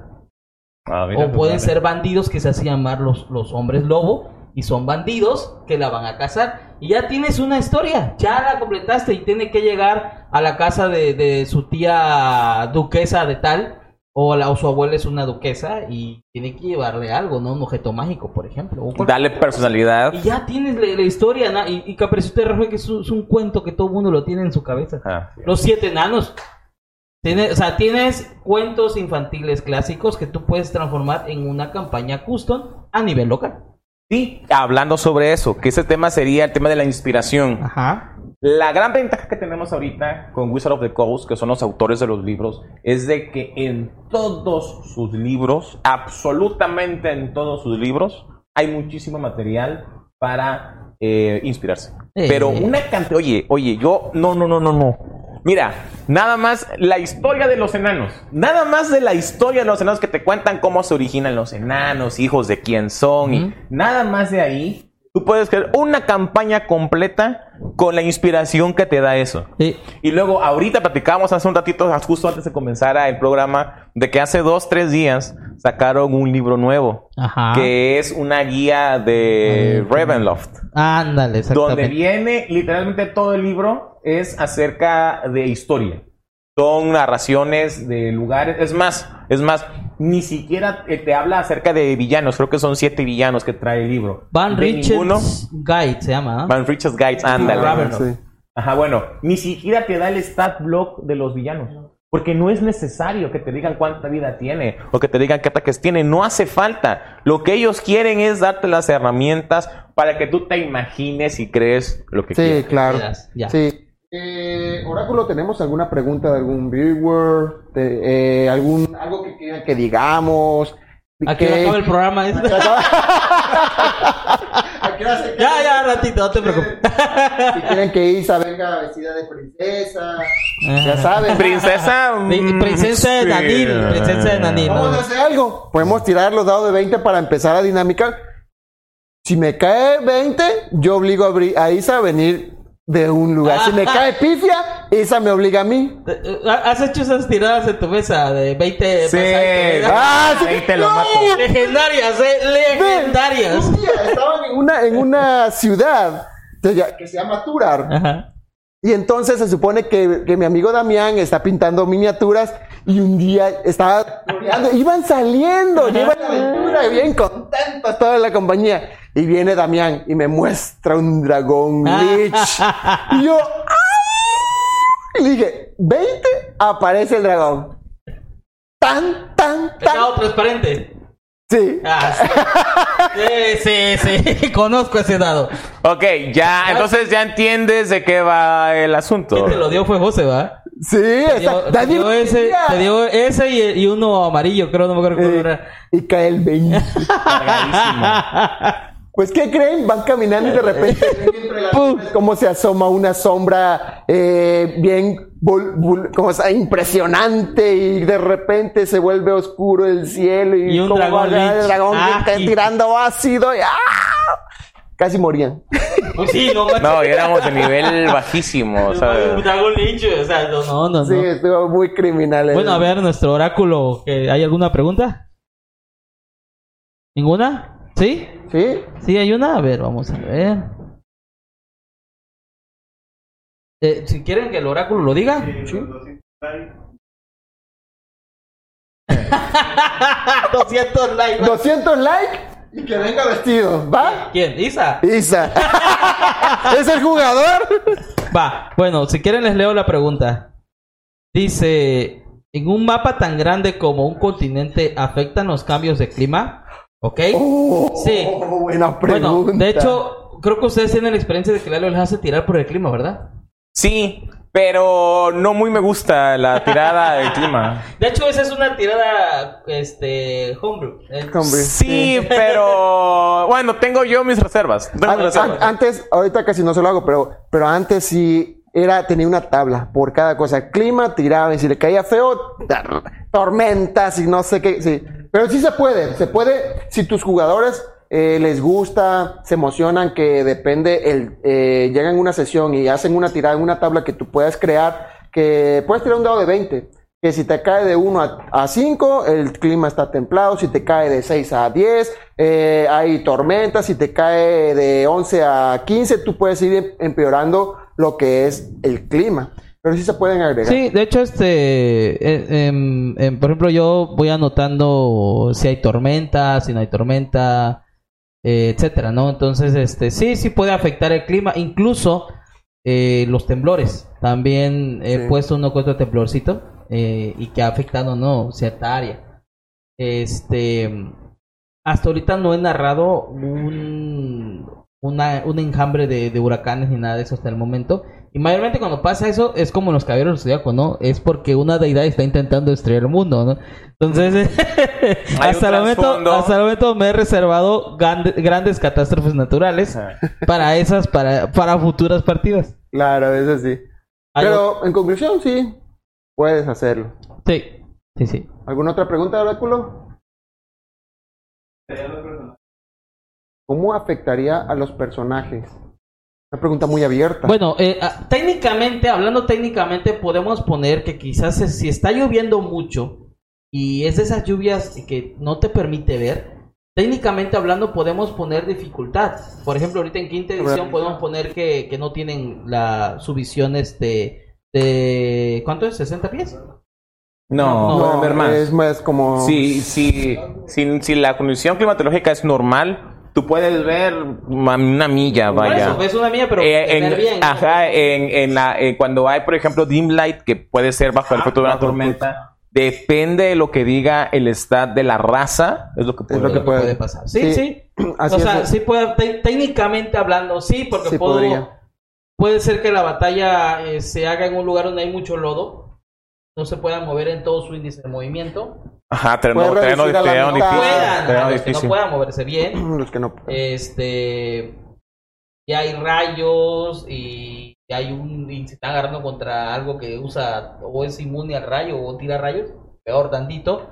Ah, mira, O pues, pueden vale. ser bandidos que se hacen llamar los, los hombres lobo y son bandidos que la van a cazar. Y ya tienes una historia, ya la completaste y tiene que llegar a la casa de, de su tía duquesa de tal. O, la, o su abuela es una duquesa y tiene que llevarle algo, ¿no? Un objeto mágico, por ejemplo. o cosa. personalidad. Y ya tienes la, la historia, ¿no? Y, y Caperucita Roja, que es un, es un cuento que todo el mundo lo tiene en su cabeza. Ajá. Los siete enanos. Tiene- o sea, tienes cuentos infantiles clásicos que tú puedes transformar en una campaña custom a nivel local. Sí, hablando sobre eso, que ese tema sería el tema de la inspiración. Ajá. La gran ventaja que tenemos ahorita con Wizard of the Coast, que son los autores de los libros, es de que en todos sus libros, absolutamente en todos sus libros, hay muchísimo material para eh, inspirarse. Eh. Pero una cantidad, oye, oye, yo, no, no, no, no, no. Mira, nada más la historia de los enanos. Nada más de la historia de los enanos que te cuentan cómo se originan los enanos, hijos de quién son. Y nada más de ahí. Tú puedes crear una campaña completa con la inspiración que te da eso. Sí. Y luego, ahorita platicábamos hace un ratito, justo antes de comenzar el programa, de que hace dos, tres días sacaron un libro nuevo. Ajá. Que es una guía de Ah, Ravenloft. Ándale, exactamente. Donde viene literalmente todo el libro es acerca de historia. Son narraciones de lugares. Es más, es más, ni siquiera eh, te habla acerca de villanos. Creo que son siete villanos que trae el libro. Van De ninguno- Richards Guide se llama. ¿ah? Van Richards Guides, ándale. Ravenloft. Sí. Ajá, bueno, ni siquiera te da el stat block de los villanos. Porque no es necesario que te digan cuánta vida tiene o que te digan qué ataques tiene. No hace falta. Lo que ellos quieren es darte las herramientas para que tú te imagines y crees lo que Sí, quieres. claro. Ya. Sí. Eh, Oráculo, ¿tenemos alguna pregunta de algún viewer? De, eh, algún, algo que quieran que digamos? ¿A qué hora acaba el programa? este? ¿A qué hora se- ya, ya, ratito, no te preocupes. Si quieren que Isa venga vestida de princesa, ya saben. Princesa. Pri- mm, princesa de. Nanil, princesa de Nanil. Vamos no. a hacer algo. Podemos tirar los dados de 20 para empezar a dinamicar. Si me cae 20, yo obligo a Isa a venir de un lugar. Si me cae pifia, Isa me obliga a mí. Eh, eh, ¿Has hecho esas tiradas en tu mesa de 20 Sí. pasajes? Ah, sí. Ahí te lo No. mato. Legendarias, eh, legendarias. Un día estaban en una, en una ciudad que se llama Turar. Ajá. Y entonces se supone que, que mi amigo Damián está pintando miniaturas y un día estaba. Iban saliendo, llevan la aventura, bien contentos toda la compañía. Y viene Damián y me muestra un dragón Lich. Y yo, ¡ay! Y le dije, 20, aparece el dragón. Tan, tan, tan. Dado transparente. Sí. Ah, sí. sí, sí, sí. Conozco ese dado. Ok, ya, entonces ya entiendes de qué va el asunto. ¿Quién te lo dio? Fue José, ¿va? Sí, Te dio, te ese, te dio ese y, y uno amarillo, creo, no me acuerdo cuál Eh, era. y cae el 20. Pues, ¿qué creen? Van caminando y de repente nubes cómo se asoma una sombra eh, bien como sea, impresionante y de repente se vuelve oscuro el cielo y, Y un cómo dragón va el dragón Ah, que está sí. tirando ácido y ¡ah! casi morían. Pues sí, no. No, y éramos de nivel bajísimo. Un dragón lincho, o sea, no, no, no. Sí, no. estuvo muy criminal. Bueno, a ver, nuestro oráculo, ¿que- ¿hay alguna pregunta? ¿Ninguna? ¿Sí? ¿Sí? ¿Sí hay una? A ver, vamos a ver. Eh, si quieren que el oráculo lo diga. ¿Sí? 200 likes. 200 likes y que venga vestido. ¿Va? ¿Quién? Isa. Isa. ¿Es el jugador? Va, bueno, si quieren les leo la pregunta. Dice, en un mapa tan grande como un continente, ¿afectan los cambios de clima? ¿Ok? Oh, Sí. Buena pregunta. Bueno, de hecho, creo que ustedes tienen la experiencia de que Lalo les hace tirar por el clima, ¿verdad? Sí, pero no muy me gusta la tirada del clima. De hecho, esa es una tirada, este, homebrew. Eh, Hombre, Sí, pero bueno, tengo yo mis reservas. Tengo An- mis reservas. an- antes, ahorita casi no se lo hago, pero, pero antes sí era, tenía una tabla por cada cosa. Clima, tiraba, y si le caía feo, tormentas y no sé qué, sí. Pero sí se puede, se puede, si tus jugadores eh, les gusta, se emocionan, que depende, el, eh, llegan una sesión y hacen una tirada una tabla que tú puedas crear, que puedes tirar un dado de 20. Que si te cae de 1 a- a 5, el clima está templado. Si te cae de 6 a 10, eh, hay tormentas. Si te cae de 11 a 15, tú puedes ir em- empeorando lo que es el clima. Pero sí se pueden agregar. Sí, de hecho, este, eh, em, em, por ejemplo, yo voy anotando si hay tormenta, si no hay tormenta, eh, etcétera, ¿no? Entonces, este, sí, sí puede afectar el clima, incluso eh, los temblores. También he Sí. puesto uno que otro temblorcito eh, y que ha afectado, ¿no? Cierta área. Este, hasta ahorita no he narrado un, una, un enjambre de, de huracanes ni nada de eso hasta el momento. Y mayormente cuando pasa eso es como en los caballeros zodiaco, ¿no? Es porque una deidad está intentando destruir el mundo, ¿no? Entonces, hasta, el momento, hasta el momento me he reservado grande- grandes catástrofes naturales para esas, para, para futuras partidas. Claro, eso sí. Algo- Pero en conclusión, sí, puedes hacerlo. Sí, sí, sí. ¿Alguna otra pregunta, Oráculo? ¿Cómo afectaría a los personajes? Una pregunta muy abierta. Bueno, eh, ah, técnicamente, hablando técnicamente, podemos poner que quizás es- si está lloviendo mucho y es de esas lluvias que no te permite ver, técnicamente hablando podemos poner dificultad. Por ejemplo, ahorita en quinta edición podemos poner que, que no tienen la su visión este de ¿cuánto es? ¿60 pies? No, no, pueden ver más. es más como... Si, si, si, si la condición climatológica es normal, tú puedes ver una milla, vaya. eso, es una mía, pero Eh, en- bien. ajá, en, en la, eh, cuando hay, por ejemplo, dim light, que puede ser bajo el efecto de una tormenta, depende de lo que diga el stat de la raza, es lo que puede Es lo que puede. puede pasar. Sí, sí. Así o sea, es. sí puede, te- técnicamente hablando, sí, porque Sí puedo- podría. puede ser que la batalla eh, se haga en un lugar donde hay mucho lodo, no se pueda mover en todo su índice de movimiento, Ajá, terreno, terreno, mitad. difícil. puedan, terreno que no puedan moverse bien, Los que no... este, y hay rayos y hay un, y se están agarrando contra algo que usa o es inmune al rayo o tira rayos, peor tantito.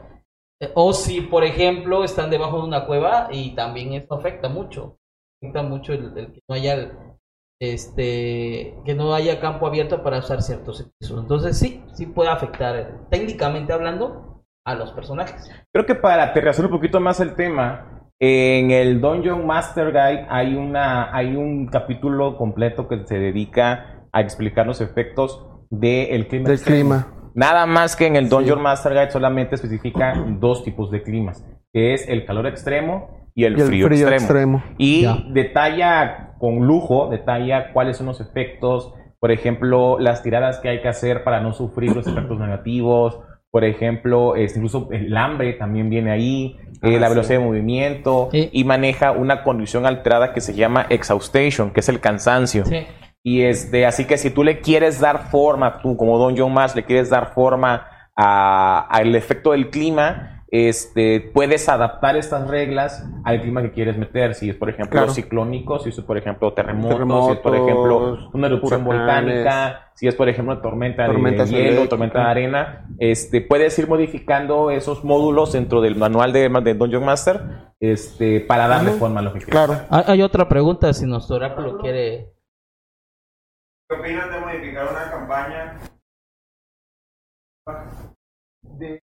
Eh, O si, por ejemplo, están debajo de una cueva y también eso afecta mucho. Afecta mucho el, el que no haya este que no haya campo abierto para usar ciertos hechizos. Entonces sí, sí puede afectar eh, técnicamente hablando a los personajes. Creo que para aterrizar un poquito más el tema, en el Dungeon Master Guide hay una hay un capítulo completo que se dedica a explicar los efectos del clima. Del clima. Nada más que en el Dungeon Master Guide solamente especifica dos tipos de climas, que es el calor extremo y el, Y el frío, frío extremo. extremo. Y Ya. detalla con lujo, detalla cuáles son los efectos, por ejemplo, las tiradas que hay que hacer para no sufrir los efectos negativos, por ejemplo, es, incluso el hambre también viene ahí, eh, Ah, la sí. velocidad de movimiento, Sí. y maneja una condición alterada que se llama exhaustion, que es el cansancio. Sí. Y este, así que si tú le quieres dar forma, tú como Don John Mash le quieres dar forma a- al efecto del clima, este, puedes adaptar estas reglas al clima que quieres meter. Si es, por ejemplo, Claro. ciclónico, si es, por ejemplo, terremotos, si es, por ejemplo, una erupción volcánica, si es, por ejemplo, tormenta Tormentas de hielo, tormenta de arena, este, puedes ir modificando esos módulos dentro del manual de, de Dungeon Master este, para darle forma a lo que quieres. Claro. Hay, hay otra pregunta si nuestro oráculo quiere ¿Qué opinas de modificar una campaña?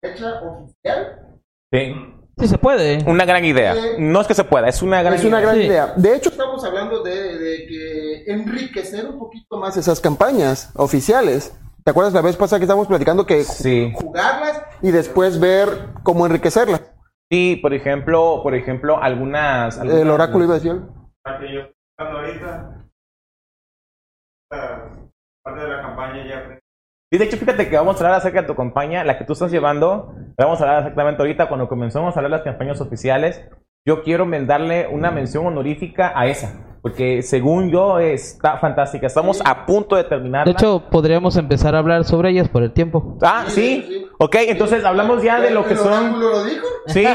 ¿De fecha oficial? Sí. Sí se puede. Una gran idea. No es que se pueda, es una gran Es una idea. gran Sí. idea. De hecho, estamos hablando de, de que enriquecer un poquito más esas campañas oficiales. ¿Te acuerdas la vez pasada que estábamos platicando que Sí. jugarlas y después ver cómo enriquecerlas? Sí, por ejemplo, por ejemplo, algunas, El algunas- oráculo iba a decir. La que yo estoy jugando ahorita. esta parte de la campaña ya. Sí, de hecho, fíjate que vamos a hablar acerca de tu campaña, la que tú estás llevando. Vamos a hablar exactamente ahorita cuando comenzamos a hablar de las campañas oficiales. Yo quiero darle una mención honorífica a esa, porque según yo está fantástica. Estamos a punto de terminar. De hecho, podríamos empezar a hablar sobre ellas por el tiempo. ah, Sí, sí. sí. Ok, entonces hablamos ya de lo que ¿El son. lo dijo? Sí,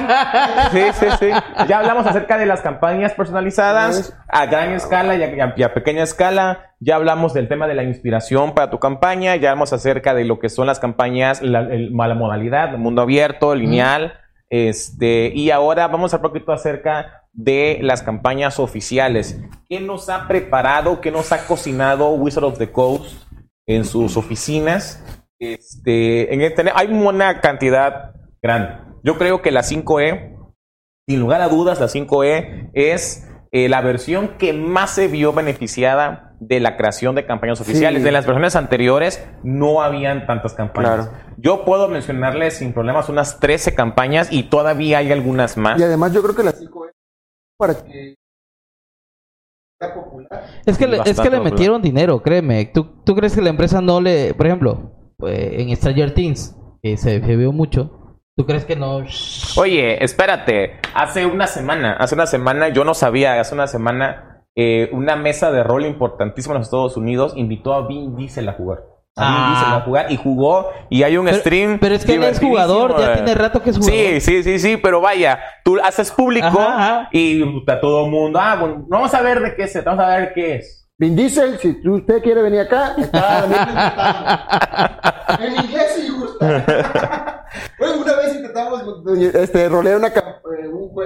sí, sí, sí. Ya hablamos acerca de las campañas personalizadas a gran escala y a, y a pequeña escala. Ya hablamos del tema de la inspiración para tu campaña. Ya hablamos acerca de lo que son las campañas, la, el- la modalidad, mundo abierto, lineal. Este, y ahora vamos a hablar un poquito acerca de las campañas oficiales. ¿Qué nos ha preparado, qué nos ha cocinado Wizard of the Coast en sus oficinas? Este, en tener- hay una cantidad grande. Yo creo que la 5E, sin lugar a dudas, la 5E es eh, la versión que más se vio beneficiada de la creación de campañas oficiales. Sí. De las versiones anteriores no habían tantas campañas. Claro. Yo puedo mencionarles sin problemas unas 13 campañas y todavía hay algunas más. Y además yo creo que las 5 es para que sea popular. Es que, le, es que le popular. metieron dinero, créeme. ¿Tú, ¿Tú crees que la empresa no le... Por ejemplo, pues, en Stranger Things, que se, se vio mucho, ¿tú crees que no... Oye, espérate. Hace una semana, hace una semana, yo no sabía, hace una semana eh, una mesa de rol importantísima en los Estados Unidos, invitó a Vin Diesel a jugar. A Vin Ah. Diesel a jugar y jugó y hay un Pero- stream. pero es que él es jugador, ya eh. tiene rato que es jugador. Sí, sí, sí, sí, pero vaya, tú haces público Ajá, ajá. y puta, todo el mundo, ah, bueno, vamos a ver de qué se, vamos a ver qué es. Vin Diesel, si usted quiere venir acá, está en inglés sí gusta. bueno, una vez intentamos este, rolear una,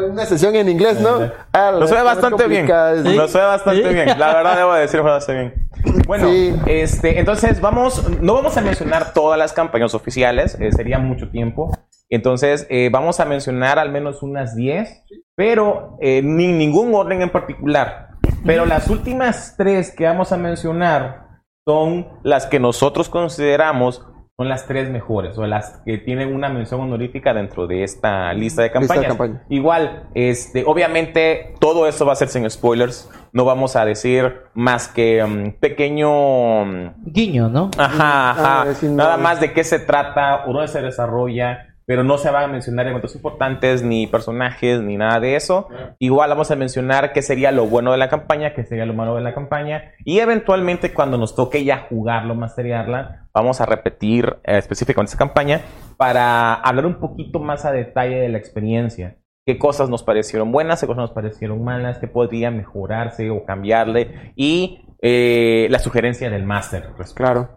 una sesión en inglés, ¿no? Ah, Lo suena es bastante bien. complicado. Lo suena bastante ¿Sí? bien. La verdad debo decir bastante bien. Bueno, Sí. este, entonces vamos, no vamos a mencionar todas las campañas oficiales, eh, sería mucho tiempo. Entonces eh, vamos a mencionar al menos unas 10, pero eh, ni ningún orden en particular. Pero las últimas tres que vamos a mencionar son las que nosotros consideramos son las tres mejores o las que tienen una mención honorífica dentro de esta lista de Lista de campañas. campaña. Igual, este, obviamente todo eso va a ser sin spoilers. No vamos a decir más que mm, pequeño, mm, Guiño, ¿no? ajá, ajá, Ah, nada más de qué se trata o dónde se desarrolla. Pero no se van a mencionar eventos importantes, ni personajes, ni nada de eso. Igual vamos a mencionar qué sería lo bueno de la campaña, qué sería lo malo de la campaña. Y eventualmente cuando nos toque ya jugarlo, masterearla, vamos a repetir eh, específicamente esa campaña para hablar un poquito más a detalle de la experiencia. Qué cosas nos parecieron buenas, qué cosas nos parecieron malas, qué podría mejorarse o cambiarle. Y eh, la sugerencia del máster. Claro.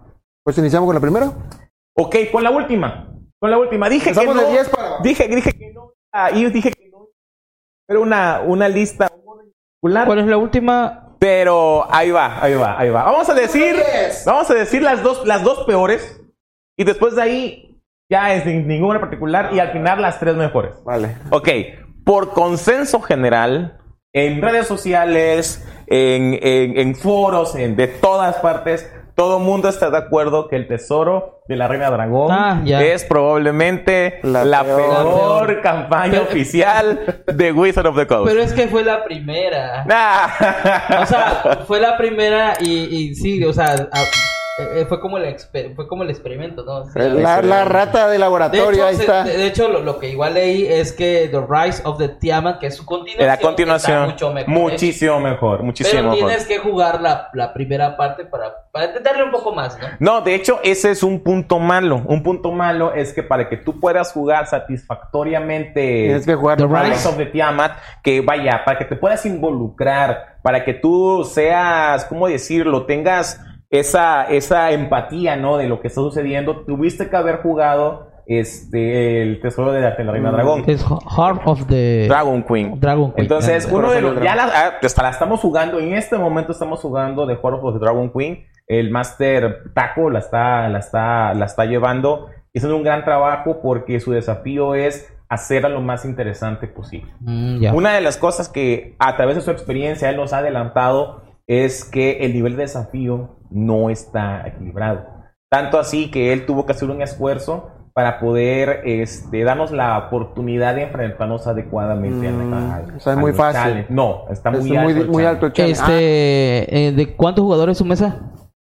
Pues iniciamos con la primera. Ok, con la última. Con la última. Dije que no. de 10 para. Dije, dije que no. Ah, y dije que no. Pero una, una lista particular. ¿Cuál es la última? Pero ahí va, ahí va, ahí va. Vamos a decir, vamos a decir las dos, las dos peores. Y después de ahí, ya es sin ninguna particular. Y al final las tres mejores. Vale. Ok, por consenso general, en redes sociales, en, en- en foros, en, de todas partes, todo el mundo está de acuerdo que el tesoro de la Reina Dragón Ah, es probablemente la, La peor, peor. La peor. campaña Pero- oficial de Wizard of the Coast. Pero es que fue la primera. Ah. O sea, fue la primera y, y sí, o sea, a- eh, fue como el exper- fue como el experimento, ¿no? La, la rata de de laboratorio, hecho, ahí se- está. de, de hecho, lo, lo que igual leí es que The Rise of the Tiamat, que es su continuación, la continuación, está mucho mejor. muchísimo mejor, muchísimo Pero mejor. tienes que jugar la, la primera parte para, para intentarle un poco más, ¿no? No, de hecho, ese es un punto malo. Un punto malo es que para que tú puedas jugar satisfactoriamente Tienes que jugar The Rise of the Tiamat, que vaya, para que te puedas involucrar, para que tú seas, ¿cómo decirlo? Tengas esa, esa empatía, ¿no? De lo que está sucediendo. Tuviste que haber jugado este el tesoro de la, de la Reina Mm. Dragón. Es Heart of the Dragon Queen. Dragon Queen. Entonces, Ah, uno de los, ya la, ah, hasta la estamos jugando, en este momento estamos jugando de Heart of the Dragon Queen. El Master Taco la está, la está, la está llevando. Haciendo un gran trabajo porque su desafío es hacerla lo más interesante posible. Mm. Una de las cosas que a través de su experiencia él nos ha adelantado es que el nivel de desafío no está equilibrado. Tanto así que él tuvo que hacer un esfuerzo para poder este, darnos la oportunidad de enfrentarnos adecuadamente Mm, a- o sea, es muy fácil. challenge. No, está Es muy, muy, alto. el muy challenge. alto el challenge. Este, eh, ¿de cuántos jugadores es su mesa?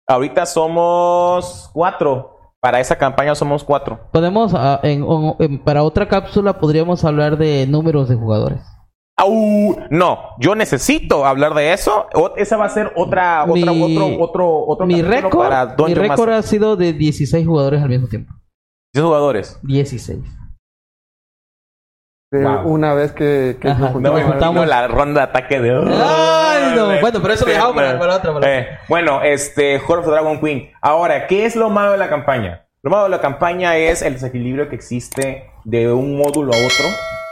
Ahorita somos cuatro. Para esa campaña somos cuatro. Podemos, ah, en- en- para otra cápsula podríamos hablar de números de jugadores. No, yo necesito hablar de eso. O- esa va a ser otra, otra, otro, otro, otro Mi récord, para mi récord ha sido de 16 jugadores al mismo tiempo. 10 jugadores. 16. De Wow. Una vez que, que Ajá. nos juntamos. la ronda de ataque de. Ay, no. Bueno, pero eso lo dejamos para- para otra, para Eh, bueno, este, Heart of the Dragon Queen. Ahora, ¿qué es lo malo de la campaña? Lo malo de la campaña es el desequilibrio que existe de un módulo a otro.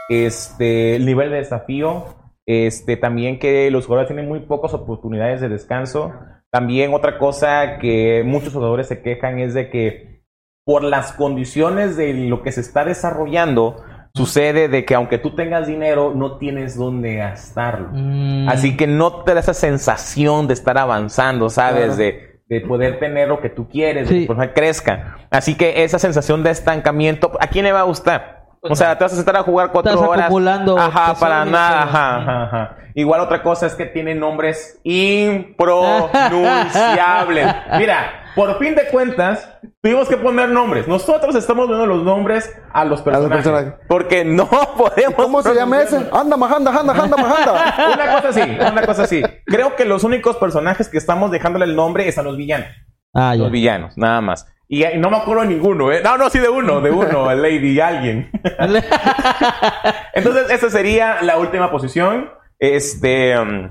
Este, el nivel de desafío. Este, también que los jugadores tienen muy pocas oportunidades de descanso. También otra cosa que muchos jugadores se quejan es de que por las condiciones de lo que se está desarrollando, sucede de que aunque tú tengas dinero, no tienes dónde gastarlo. Mm, Así que no te da esa sensación de estar avanzando, ¿sabes? Claro. De, de poder tener lo que tú quieres, de que tu crezca. Así que esa sensación de estancamiento, ¿a quién le va a gustar? Pues o sea, no. te vas a sentar a jugar cuatro Estás horas. acumulando Ajá, tesoros para nada. Ajá, ajá, ajá. Igual otra cosa es que tienen nombres impronunciables. Mira, por fin de cuentas, tuvimos que poner nombres. Nosotros estamos dando los nombres a los personajes. personajes. Porque no podemos. ¿Cómo se llama ese? Anda, majanda, anda, anda, majanda. Una cosa así, una cosa así. Creo que los únicos personajes que estamos dejándole el nombre es a los villanos. Ah, ya. Los villanos, nada más. Y eh, no me acuerdo de ninguno, ¿eh? No, no, sí de uno, de uno, el Lady alguien. Entonces, esa sería la última posición. Este. um,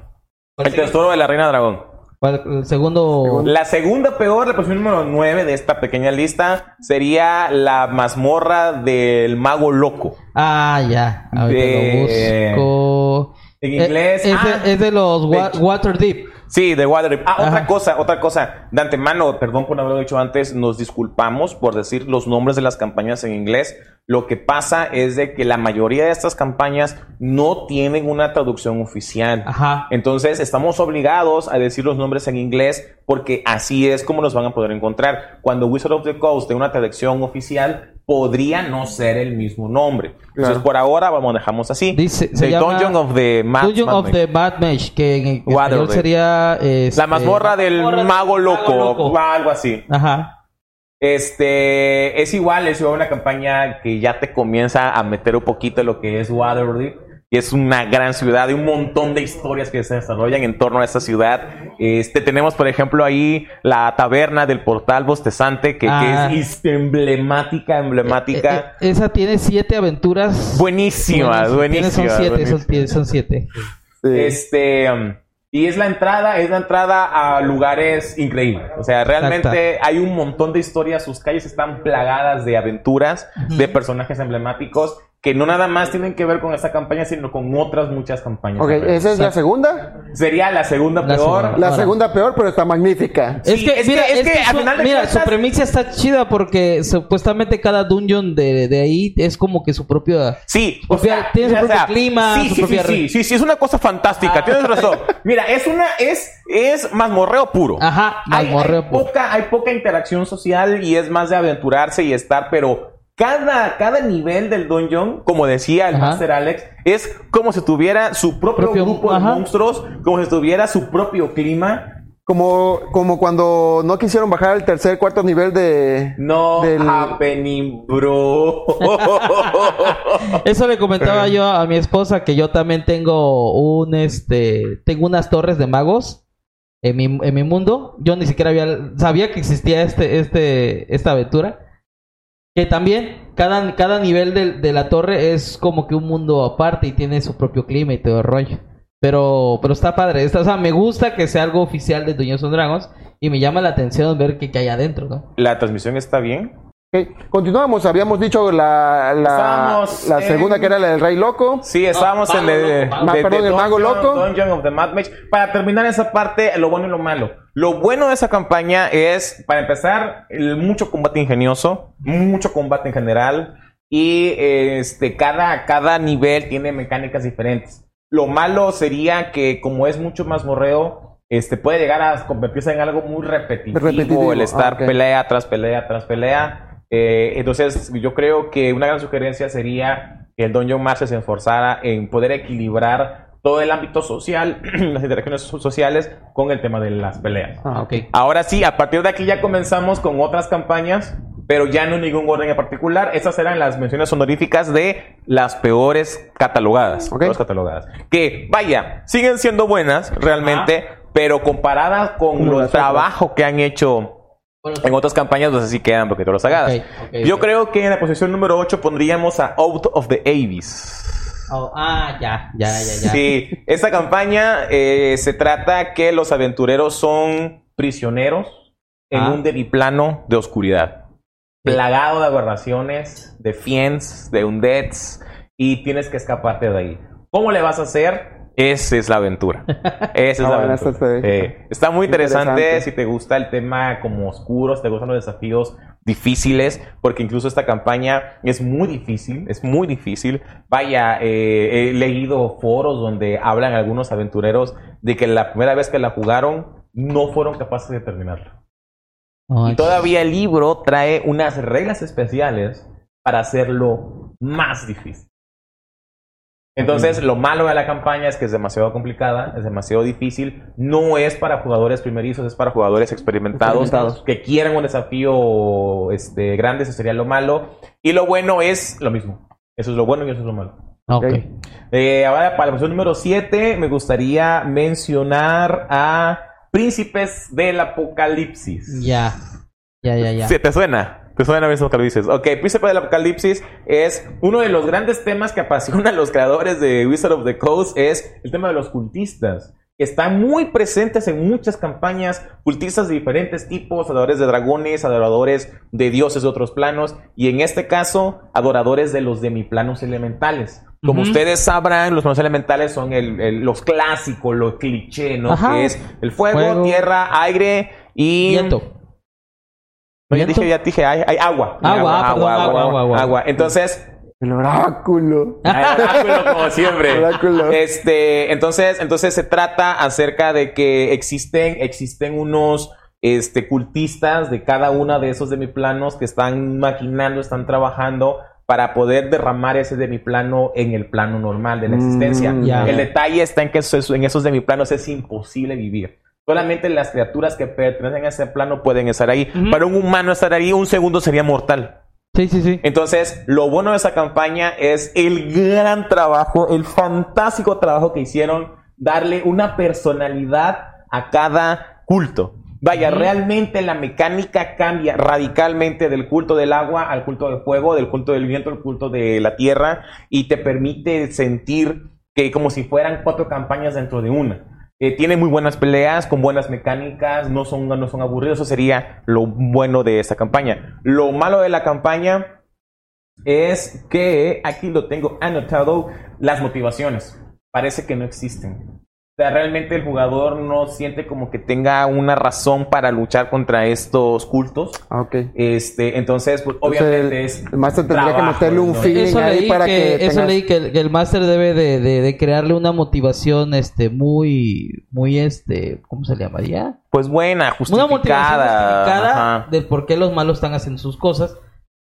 el tesoro de la reina dragón. ¿Cuál- El segundo. La segunda peor, la posición número 9 de esta pequeña lista, sería la mazmorra del mago loco. Ah, ya. Ahorita De- lo busco. En Eh, inglés. Es, ah, de, es de los wa- de- Waterdeep. Sí, de Waterdeep. Ah, Ajá. otra cosa, otra cosa. De antemano, perdón por no haberlo dicho antes, nos disculpamos por decir los nombres de las campañas en inglés. Lo que pasa es de que la mayoría de estas campañas no tienen una traducción oficial. Ajá. Entonces, estamos obligados a decir los nombres en inglés porque así es como los van a poder encontrar. Cuando Wizard of the Coast tiene una traducción oficial, podría no ser el mismo nombre. Entonces, por ahora, vamos, dejamos así. Dice- se the llama Dungeon of the Mad Dungeon Mad of Mage. the Bad Mage, que en español Waterdeep. sería. este, La mazmorra del Mazmorra del mago loco, loco. algo así. Ajá. Este es igual, es igual una campaña que ya te comienza a meter un poquito en lo que es Waterdeep. Es una gran ciudad y un montón de historias que se desarrollan en torno a esta ciudad. Este tenemos, por ejemplo, ahí la taberna del portal bostezante, que, Ah. que es emblemática, emblemática. Eh, eh, esa tiene siete aventuras. buenísima, Buenísimas. Tiene- buenísima. Son siete, son, siete. Sí. Este, um, y es la entrada, es la entrada a lugares increíbles. O sea, realmente hay un montón de historias, sus calles están plagadas de aventuras, de personajes emblemáticos que no nada más tienen que ver con esta campaña, sino con otras muchas campañas. Ok, esa es la segunda. Sería la segunda La peor. segunda. La Ahora. segunda peor, pero está magnífica. Sí, es que, es mira, que- es es que que al su- final de mira, cuentas- su premisa está chida porque supuestamente cada dungeon de, de ahí es como que su propia. Sí, O sea, tiene su propio clima, Sí, su sí, propia sí, sí, sí, sí, es una cosa fantástica, tienes razón. Mira, es una, es, es mazmorreo puro. Ajá, Hay- mazmorreo hay, puro. Poca, hay poca interacción social y es más de aventurarse y estar, pero cada, cada nivel del dungeon, como decía el Ajá. Master Alex, es como si tuviera su propio, Propio- grupo de monstruos, como si tuviera su propio clima. Como, como cuando no quisieron bajar al tercer, cuarto nivel de. No del- happening, bro. Eso le comentaba yo a mi esposa que yo también tengo un este tengo unas torres de magos en mi, en mi mundo. Yo ni siquiera había sabía que existía este este esta aventura. Que también cada, cada nivel de, la torre es como que un mundo aparte y tiene su propio clima y todo el rollo. Pero, pero está padre. Está- me gusta que sea algo oficial de Dungeons Dragons y me llama la atención ver qué, qué hay adentro, ¿no? La transmisión está bien. Continuamos, habíamos dicho la, la, en- segunda que era la del Rey Loco. Sí, estábamos Ah, en el, Mago Loco. de- Perdón, de el Mago Dungeon- Loco. Dungeon of the Mad Mage. Para terminar esa parte, lo bueno y lo malo. Lo bueno de esa campaña es, para empezar, el mucho combate ingenioso, mucho combate en general y este cada, cada nivel tiene mecánicas diferentes. Lo malo sería que como es mucho más morreo, este puede llegar a convertirse en algo muy repetitivo, Repetitivo, el estar ah, pelea tras pelea tras pelea. Eh, entonces, yo creo que una gran sugerencia sería que el Dungeon Master se esforzara en poder equilibrar todo el ámbito social, las interacciones so- sociales, con el tema de las peleas. Ah, ok. Ahora sí, a partir de aquí ya comenzamos con otras campañas, pero ya no en ningún orden en particular. Estas eran las menciones honoríficas de las peores catalogadas. Ok. peores catalogadas. Que, vaya, siguen siendo buenas realmente, pero comparadas con otras. trabajos que han hecho Bueno, en otras campañas, pues así quedan porque sagadas. Ok, ok, Yo creo que en la posición número 8 pondríamos a Out of the Abyss. oh, ah, ya, ya, ya, ya. Sí, esta campaña eh, se trata que los aventureros son prisioneros en Ah. un deriplano de oscuridad, plagado de aberraciones, de fiends, de undeads, y tienes que escaparte de ahí. ¿Cómo le vas a hacer? Esa es la aventura. Esa es Ah, la bueno, aventura. Eh, está muy interesante, interesante. si te gusta el tema como oscuro, si te gustan los desafíos difíciles, porque incluso esta campaña es muy difícil, es muy difícil. Vaya, eh, he leído foros donde hablan algunos aventureros de que la primera vez que la jugaron no fueron capaces de terminarla. Oh, Y todavía el libro trae unas reglas especiales para hacerlo más difícil. Entonces, lo malo de la campaña es que es demasiado complicada, es demasiado difícil. No es para jugadores primerizos, es para jugadores experimentados, Experimentados. que quieran un desafío este, grande, eso sería lo malo. Y lo bueno es lo mismo. Eso es lo bueno y eso es lo malo. Ok. Ok. Eh, ahora, para la posición número 7, me gustaría mencionar a Príncipes del Apocalipsis. Ya. Ya, ya, ya. Sí, ¿Te suena? ¿Te suena mismo que lo dices? Ok, Príncipe del Apocalipsis es uno de los grandes temas que apasiona a los creadores de Wizard of the Coast, es el tema de los cultistas. que Están muy presentes en muchas campañas, cultistas de diferentes tipos, adoradores de dragones, adoradores de dioses de otros planos, y en este caso, adoradores de los demiplanos elementales. Como ustedes sabrán, los planos elementales son el- el- los clásicos, los cliché, ¿no? Ajá. Que es el fuego, Fuego. tierra, aire y... Viento. No, ya ¿Viento? dije, ya dije, hay, hay agua. Agua, ah, perdón, agua, agua, agua, agua. agua. Entonces, El oráculo. hay oráculo como siempre. Oráculo. Este, entonces, entonces se trata acerca de que existen, existen unos este, cultistas de cada una de esos demiplanos que están maquinando, están trabajando para poder derramar ese demiplano en el plano normal de la Mm, existencia. ya. El detalle está en que esos- en esos demiplanos es imposible vivir. Solamente las criaturas que pertenecen a ese plano pueden estar ahí. Para un humano estar ahí, un segundo sería mortal. Sí, sí, sí. Entonces, lo bueno de esa campaña es el gran trabajo, el fantástico trabajo que hicieron, darle una personalidad a cada culto. Vaya, realmente la mecánica cambia radicalmente del culto del agua al culto del fuego, del culto del viento al culto de la tierra, y te permite sentir que como si fueran cuatro campañas dentro de una. Eh, tiene muy buenas peleas, con buenas mecánicas, no son, no son aburridos. Eso sería lo bueno de esta campaña. Lo malo de la campaña es que, aquí lo tengo anotado, las motivaciones. Parece que no existen. O sea, realmente el jugador no siente como que tenga una razón para luchar contra estos cultos. Ah, ok. Este, entonces, pues, O sea, obviamente el, es. el máster tendría que meterle un ¿no? feeling Eso ahí leí, para que, que, eso tengas- leí que el, que el máster debe de, de- de crearle una motivación este muy muy este ¿cómo se le llamaría? Pues buena, Una justificada. motivación justificada ajá. del por qué los malos están haciendo sus cosas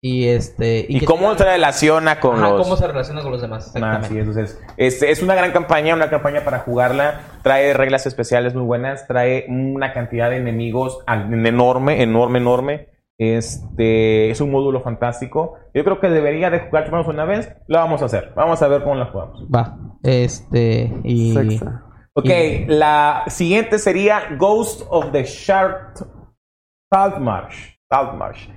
y este Y, cómo se relaciona con Ajá, los. cómo se relaciona con los demás Ah, exactamente. sí, entonces, este, es una gran campaña, una campaña para jugarla. Trae reglas especiales muy buenas, trae una cantidad de enemigos enorme, enorme, enorme. Este es un módulo fantástico. Yo creo que debería de jugar una vez. Lo vamos a hacer. Vamos a ver cómo la jugamos. Va. Este y Sexta. Ok, Y- la siguiente sería Ghost of the Shard Saltmarsh. Saltmarsh.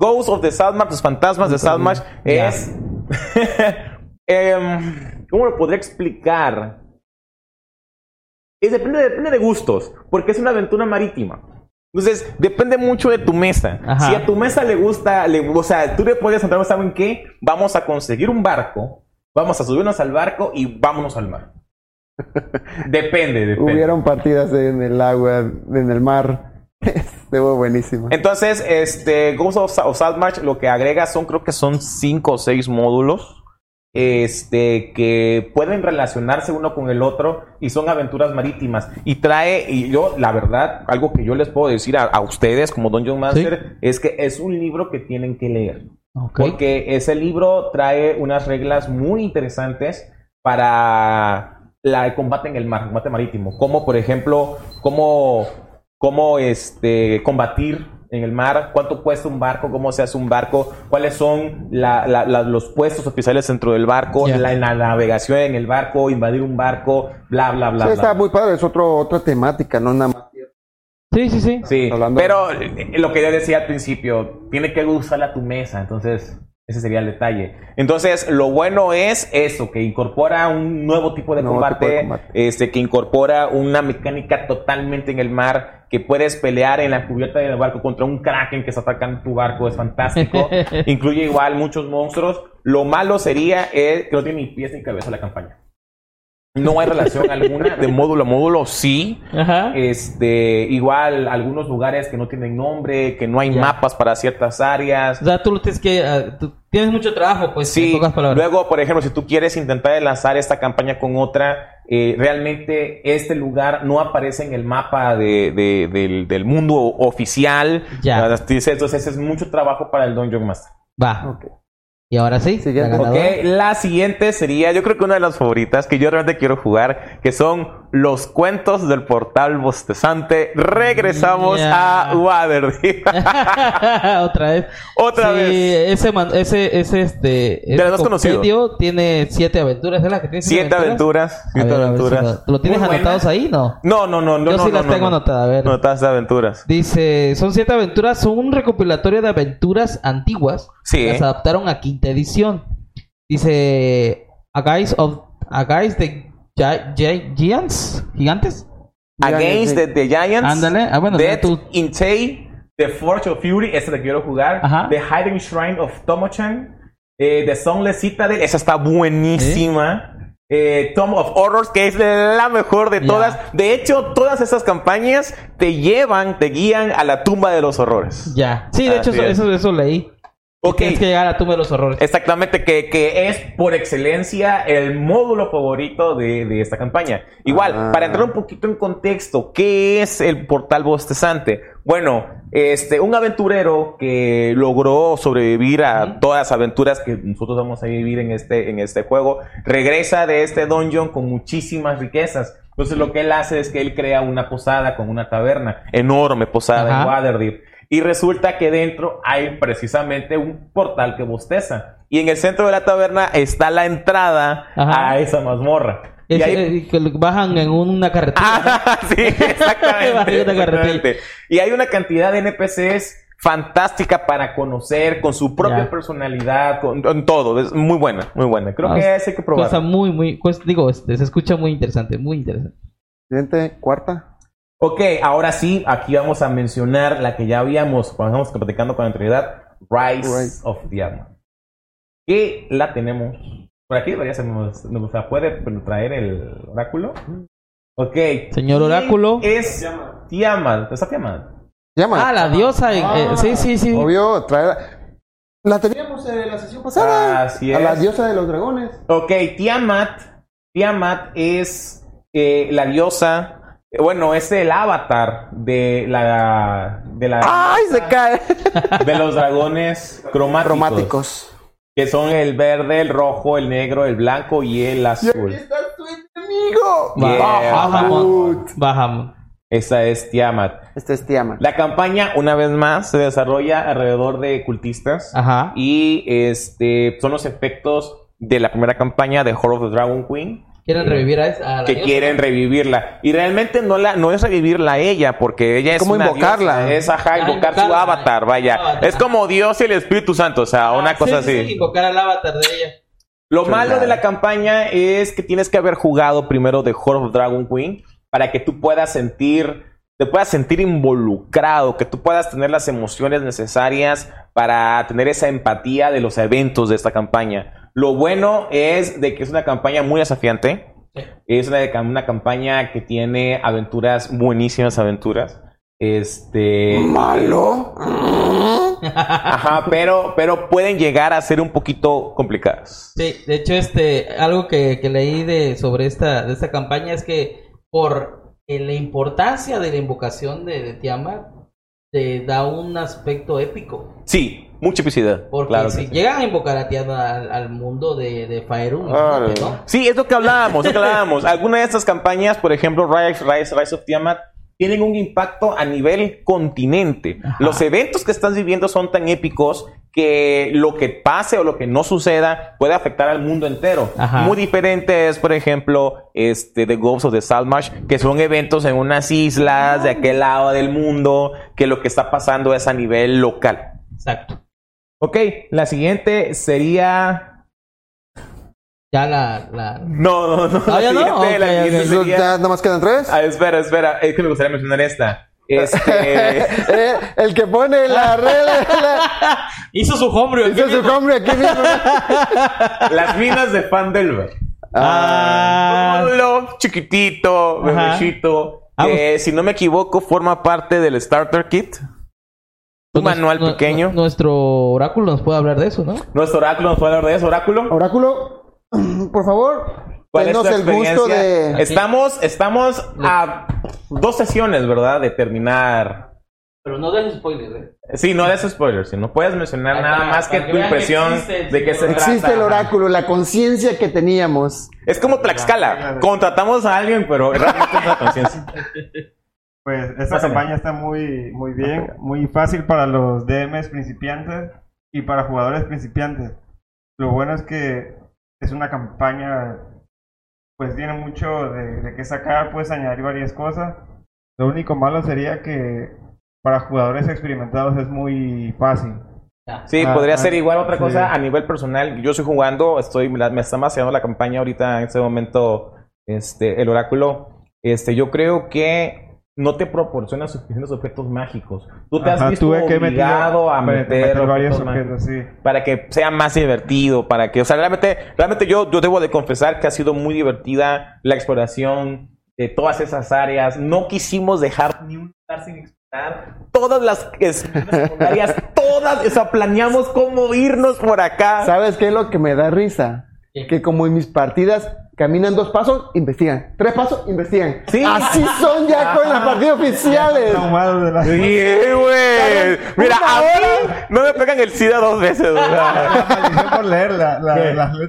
Ghost of the Saltmarsh, los fantasmas de Ya. es. Em, ¿Cómo lo podría explicar? Es, depende, depende de gustos, porque es una aventura marítima. Entonces, depende mucho de tu mesa. Ajá. Si a tu mesa le gusta, le, o sea, tú le puedes entrar, ¿saben qué? Vamos a conseguir un barco, vamos a subirnos al barco y vámonos al mar. depende, depende. Hubieron partidas en el agua, en el mar. Estuvo buenísimo. Entonces, este, Ghost of, of Saltmarsh lo que agrega son, creo que son cinco o seis módulos. Este, que pueden relacionarse uno con el otro y son aventuras marítimas. Y trae, y yo, la verdad, algo que yo les puedo decir a, a ustedes como Dungeon Master es que es un libro que tienen que leer. Porque ese libro trae unas reglas muy interesantes para la, el combate en el mar, combate marítimo. Como, por ejemplo, cómo, cómo este, combatir en el mar, cuánto cuesta un barco, cómo se hace un barco, cuáles son la- la- la- los puestos oficiales dentro del barco, Ya. la, la navegación en el barco, invadir un barco, bla, bla, bla. Sí, bla. está muy padre, es otro, otra temática, no nada más. Sí, sí, sí. Sí, Hablando- pero eh, lo que yo decía al principio, tiene que gustarle a tu mesa, entonces ese sería el detalle. Entonces, lo bueno es eso, que incorpora un nuevo tipo de, Nuevo combate, tipo de combate. este, que incorpora una mecánica totalmente en el mar, que puedes pelear en la cubierta del barco contra un kraken que está atacando tu barco, es fantástico. Incluye igual muchos monstruos. Lo malo sería eh, que no tiene ni pies ni cabeza la campaña. No hay relación alguna de módulo a módulo, sí, Ajá. este, igual algunos lugares que no tienen nombre, que no hay Ya. mapas para ciertas áreas. O sea, tú lo tienes que ah, tú tienes mucho trabajo, pues en Sí, pocas palabras. luego, por ejemplo, si tú quieres intentar enlazar esta campaña con otra, eh, realmente este lugar no aparece en el mapa de- de- del, del mundo oficial. Ya. Entonces, entonces es mucho trabajo para el Dungeon Master. Va. Ok. Y ahora sí, Siguiente. la Ok, ganadora. la siguiente sería, yo creo que una de las favoritas que yo realmente quiero jugar, que son los cuentos del portal bostezante. Regresamos Ya. a Waterdeep. Otra vez. Otra Sí, vez. Ese, man- ese, ese, este. De las más compendio tiene siete aventuras. ¿Es la que tiene Siete aventuras. A Siete ver, a ver si aventuras. lo, ¿lo tienes Muy anotados ahí? No. No, no, no, no. Yo no, sí no, las no, tengo no. anotadas, a ver. Anotadas de aventuras. Dice, son siete aventuras, son un recopilatorio de aventuras antiguas. Sí. Las adaptaron a quinta edición. Dice, A Guys of, A Guys de Giants, gigantes. Against the, the Giants. Ándale. Ah, bueno, Death tú- in Tay. The Forge of Fury. Esa la quiero jugar. Ajá. The Hiding Shrine of Tomochan. Eh, The Sunless Citadel. Esa está buenísima. Eh, Tomb of Horrors, que es la mejor de todas. De hecho, todas esas campañas te llevan, te guían a la tumba de los horrores. Ya. Sí, de hecho, Así eso, es. eso, eso leí. Ok. Tienes que llegar a tumba de los horrores. Exactamente, que, que es por excelencia el módulo favorito de, de esta campaña. Igual, Ah. para entrar un poquito en contexto, ¿qué es el portal bostezante? Bueno, este, un aventurero que logró sobrevivir a todas las aventuras que nosotros vamos a vivir en este, en este juego, regresa de este dungeon con muchísimas riquezas. Entonces lo que él hace es que él crea una posada con una taberna, enorme posada Ajá. en Waterdeep. Y resulta que dentro hay precisamente un portal que bosteza. Y en el centro de la taberna está la entrada Ajá. a esa mazmorra. Y Es- ahí- eh, que bajan en una carretera. Ah, sí, exactamente. Una carretera. exactamente. Y hay una cantidad de NPCs fantástica para conocer con su propia Ya. personalidad, con, con todo. Es muy buena, muy buena. Creo Ah, que ese hay que probar. Cosa muy, muy, pues, digo, este, se escucha muy interesante, muy interesante. Siguiente, cuarta. Ok, ahora sí, aquí vamos a mencionar la que ya habíamos, cuando estábamos platicando con anterioridad, Rise, Rise. of Diamond. Que la tenemos. Por aquí debería ser, nos, nos la puede traer el oráculo. Ok. Señor ¿quién oráculo. Es Tiamat. ¿Está Tiamat? Llama. Ah, la diosa. eh, sí, sí, sí. Obvio, traer. La teníamos en la sesión pasada. Así A la es. diosa de los dragones. Ok, Tiamat. Tiamat es eh, la diosa. Bueno, es el avatar de la. De la. ¡Ay, se cae! De los dragones cromáticos. Cromáticos. Que son el verde, el rojo, el negro, el blanco y el Y aquí azul. está tu enemigo. Va- Yeah. Bajamos. Bajamos. Esa es Tiamat. Este es Tiamat. La campaña, una vez más, se desarrolla alrededor de cultistas. Ajá. Y este son los efectos de la primera campaña de Horror of the Dragon Queen. ¿Quieren revivir a, esa- a la que diosa? quieren revivirla. Y realmente no la no es revivirla a ella, porque ella es ¿Cómo una invocarla? diosa, es ajá, Ah, invocar su avatar, vaya. Avatar. Es como Dios y el Espíritu Santo, o sea, Ah, una sí, cosa sí, así. sí, invocar al avatar de ella. Lo Chulada. malo de la campaña es que tienes que haber jugado primero de Horror of Dragon Queen para que tú puedas sentir, te puedas sentir involucrado, que tú puedas tener las emociones necesarias para tener esa empatía de los eventos de esta campaña. Lo bueno es de que es una campaña muy desafiante. Sí. Es una, una campaña que tiene aventuras, buenísimas aventuras. Este. ¿Malo? Ajá, pero, pero pueden llegar a ser un poquito complicadas. Sí, de hecho, este, algo que, que leí de, sobre esta, de esta campaña es que por eh, la importancia de la invocación de, de Tiamat, te da un aspecto épico. Sí, mucha epicidad. Porque claro si sí. llegan a invocar a Tiamat al, al mundo de, de Faerun, Ah, imagínate, ¿no? Sí, es lo que hablábamos, es lo que hablábamos. Algunas de estas campañas, por ejemplo, Rise, Rise, Rise of Tiamat, tienen un impacto a nivel continente. Ajá. Los eventos que estás viviendo son tan épicos que lo que pase o lo que no suceda puede afectar al mundo entero. Ajá. Muy diferente es, por ejemplo, este The Ghosts of the Saltmarsh, que son eventos en unas islas de aquel lado del mundo, que lo que está pasando es a nivel local. Exacto. Ok, la siguiente sería Ya la... la... No, no, no. Ah, ya no, la siguiente sería- ¿Ya nada más quedan tres? Ah, espera, espera. Es que me gustaría mencionar esta. Este. Eh, el que pone la regla. la- Hizo su hombre. Es su nombre aquí mismo. las minas de Fandelver. Ah, Un módulo chiquitito, Ajá. bebecito. Ah, que, si no me equivoco, forma parte del Starter Kit. Un pues, manual nu- pequeño. nu- Nuestro oráculo nos puede hablar de eso, ¿no? Nuestro oráculo nos puede hablar de eso, oráculo. Oráculo, por favor, ¿Cuál es denos tu el gusto experiencia? de. Estamos, estamos a dos sesiones, ¿verdad? De terminar Pero no des spoilers, ¿eh? Sí, no des spoilers, si no puedes mencionar nada más que para que tu que impresión existe el de que se trata. Existe el oráculo, la conciencia que teníamos. Es como Tlaxcala. Contratamos a alguien, pero realmente es la conciencia. Pues esta Pásame. campaña está muy, muy bien, muy fácil para los DMs principiantes y para jugadores principiantes. Lo bueno es que es una campaña, pues tiene mucho de, de qué sacar, puedes añadir varias cosas. Lo único malo sería que para jugadores experimentados es muy fácil. Sí, Ah, podría ah, ser igual otra sí. cosa a nivel personal. Yo estoy jugando, estoy, me está maceando la campaña ahorita en este momento, este, el oráculo. Este, yo creo que no te proporciona suficientes objetos mágicos. Tú te has visto meter- obligado a meter meter, varios objetos sí. para que sea más divertido, para que, o sea, realmente, realmente yo, yo debo de confesar que ha sido muy divertida la exploración de todas esas áreas. No quisimos dejar ni un lugar sin explorar. Todas las secundarias, todas, o sea, planeamos cómo irnos por acá. ¿Sabes qué es lo que me da risa? Que como en mis partidas caminan dos pasos, investigan. Tres pasos, investigan. Sí. Así son ya con las partidas oficiales. Traumados de la- Sí, güey. Mira, a mí no me pegan el SIDA dos veces. por.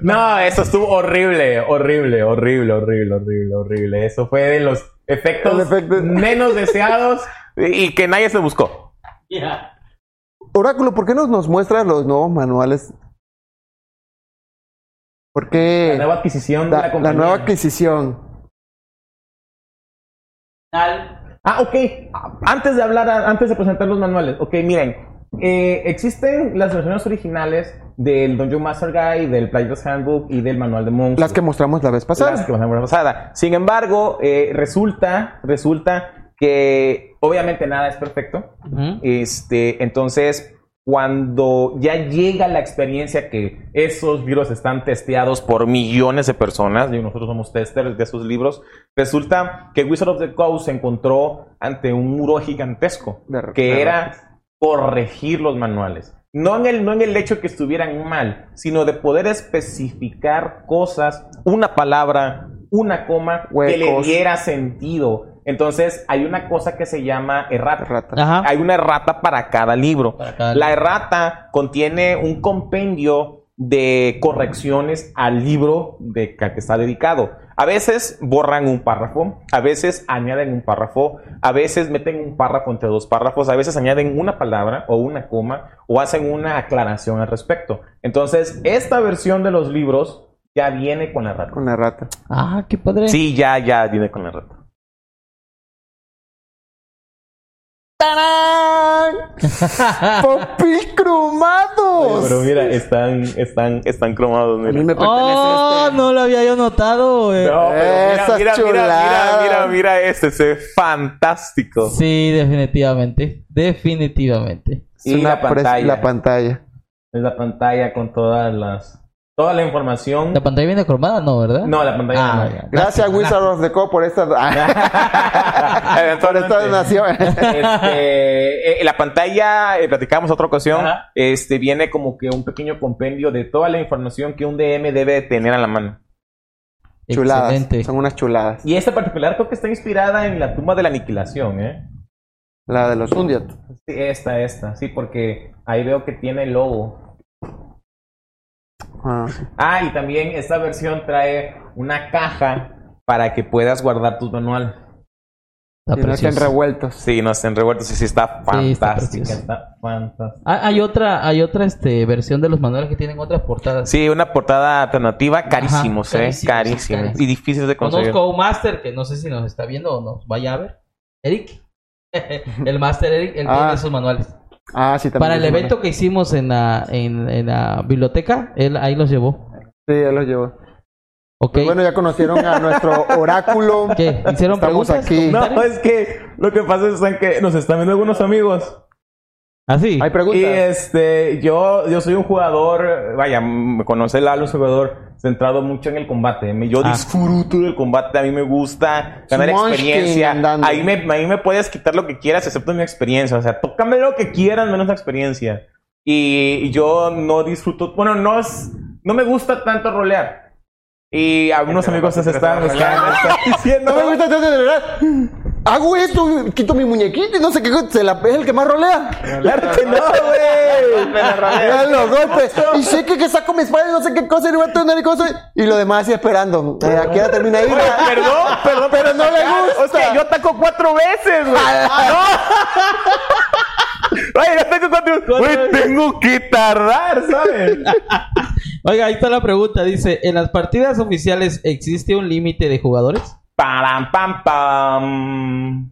No, eso estuvo horrible, horrible, horrible, horrible, horrible, horrible. Eso fue de los efectos menos deseados y que nadie se buscó. Oráculo, ¿por qué no nos muestras los nuevos manuales? ¿Por qué La nueva adquisición de la, la, la compañía. nueva adquisición? Al- Ah, ok. Antes de hablar, antes de presentar los manuales, ok, miren. eh, existen las versiones originales del Dungeon Master Guide, del Player's Handbook y del Manual de Monstruos. Las que mostramos la vez pasada. Las que mostramos la pasada. Sin embargo, eh, resulta, resulta que obviamente nada es perfecto. Este, entonces, cuando ya llega la experiencia que esos libros están testeados por millones de personas, y nosotros somos testers de esos libros, resulta que Wizard of the Coast se encontró ante un muro gigantesco, De- que de era corregir los manuales. No en, el, no en el hecho que estuvieran mal, sino de poder especificar cosas, una palabra, una coma, que le Huecos. diera sentido. Entonces, hay una cosa que se llama errata. Rata. Ajá. Hay una errata para cada libro. Para cada la libro. errata contiene un compendio de correcciones al libro de que que está dedicado. A veces borran un párrafo, a veces añaden un párrafo, a veces meten un párrafo entre dos párrafos, a veces añaden una palabra o una coma o hacen una aclaración al respecto. Entonces, esta versión de los libros ya viene con la errata. Con la rata. Ah, qué padre. Sí, ya, ya viene con la errata. ¡Tarán! ¡Popil crumados! Pero mira, están, están, están cromados. A mira. mí me pertenece Oh, este. no lo había yo notado. eh. No, pero mira, mira, mira, mira, mira, mira este, se ve fantástico. Sí, definitivamente. Definitivamente. Es Y una la pantalla. la pantalla. Es la pantalla con todas las, toda la información. La pantalla viene cromada, ¿no, verdad? No, la pantalla Ah, no. ya. Gracias Wizard of the Coast por esta, por esta donación. Este, eh, la pantalla, eh, platicamos otra ocasión, Ajá. este viene como que un pequeño compendio de toda la información que un DM debe de tener a la mano. chuladas. Excelente. Son unas chuladas. Y esta particular creo que está inspirada en la tumba de la aniquilación, ¿eh? La de los Undiat. Sí, esta, esta, sí, porque ahí veo que tiene el logo. Ah. Ah, y también esta versión trae una caja para que puedas guardar tus manuales. Está Y no estén revueltos. Sí, no estén revueltos, sí, sí, está Sí, está fantástica, precioso. está fantástica. Ah, hay otra, hay otra este, versión de los manuales que tienen otras portadas. Sí, una portada alternativa, carísimos, ¿eh? carísimos, Carísimos. carísimos. Y difíciles de conseguir. Conozco a un máster que no sé si nos está viendo o nos vaya a ver. Eric. el máster Eric, él Ah. tiene esos manuales. Ah, sí, también. Para el evento que hicimos en la, en, en la biblioteca, él ahí los llevó. Sí, ya los llevo. ¿Ok? Pues bueno, ya conocieron a nuestro oráculo. ¿Qué? ¿Hicieron Estamos preguntas? aquí. No, es que lo que pasa es que nos están viendo algunos amigos. ¿Ah, sí? Hay preguntas. Y este, yo, yo soy un jugador, vaya, me conoce Lalo, es un jugador centrado mucho en el combate. Yo Ah. disfruto del combate, a mí me gusta ganar experiencia. Ahí me, ahí me puedes quitar lo que quieras, excepto mi experiencia. O sea, tócame lo que quieras, menos la experiencia. Y, y yo no disfruto, bueno, no es, no me gusta tanto rolear. Y algunos amigos se están, están, están diciendo. No me gusta tanto de verdad. Hago esto, quito mi muñequito y no sé qué, se la, es el que más rolea. Claro que no, güey. Ya los golpes. Y sé que, que saco mi espada y no sé qué cosa y no voy a tener y cosas. Y lo demás así esperando. Eh, aquí ya termina ahí. Perdón, perdón, Pero no le gusta. Hostia, yo ataco cuatro veces, güey. No. Oye, yo ataco cuatro Güey, tengo que tardar, ¿sabes? Oiga, ahí está la pregunta. Dice, ¿en las partidas oficiales existe un límite de jugadores? Param, pam, pam.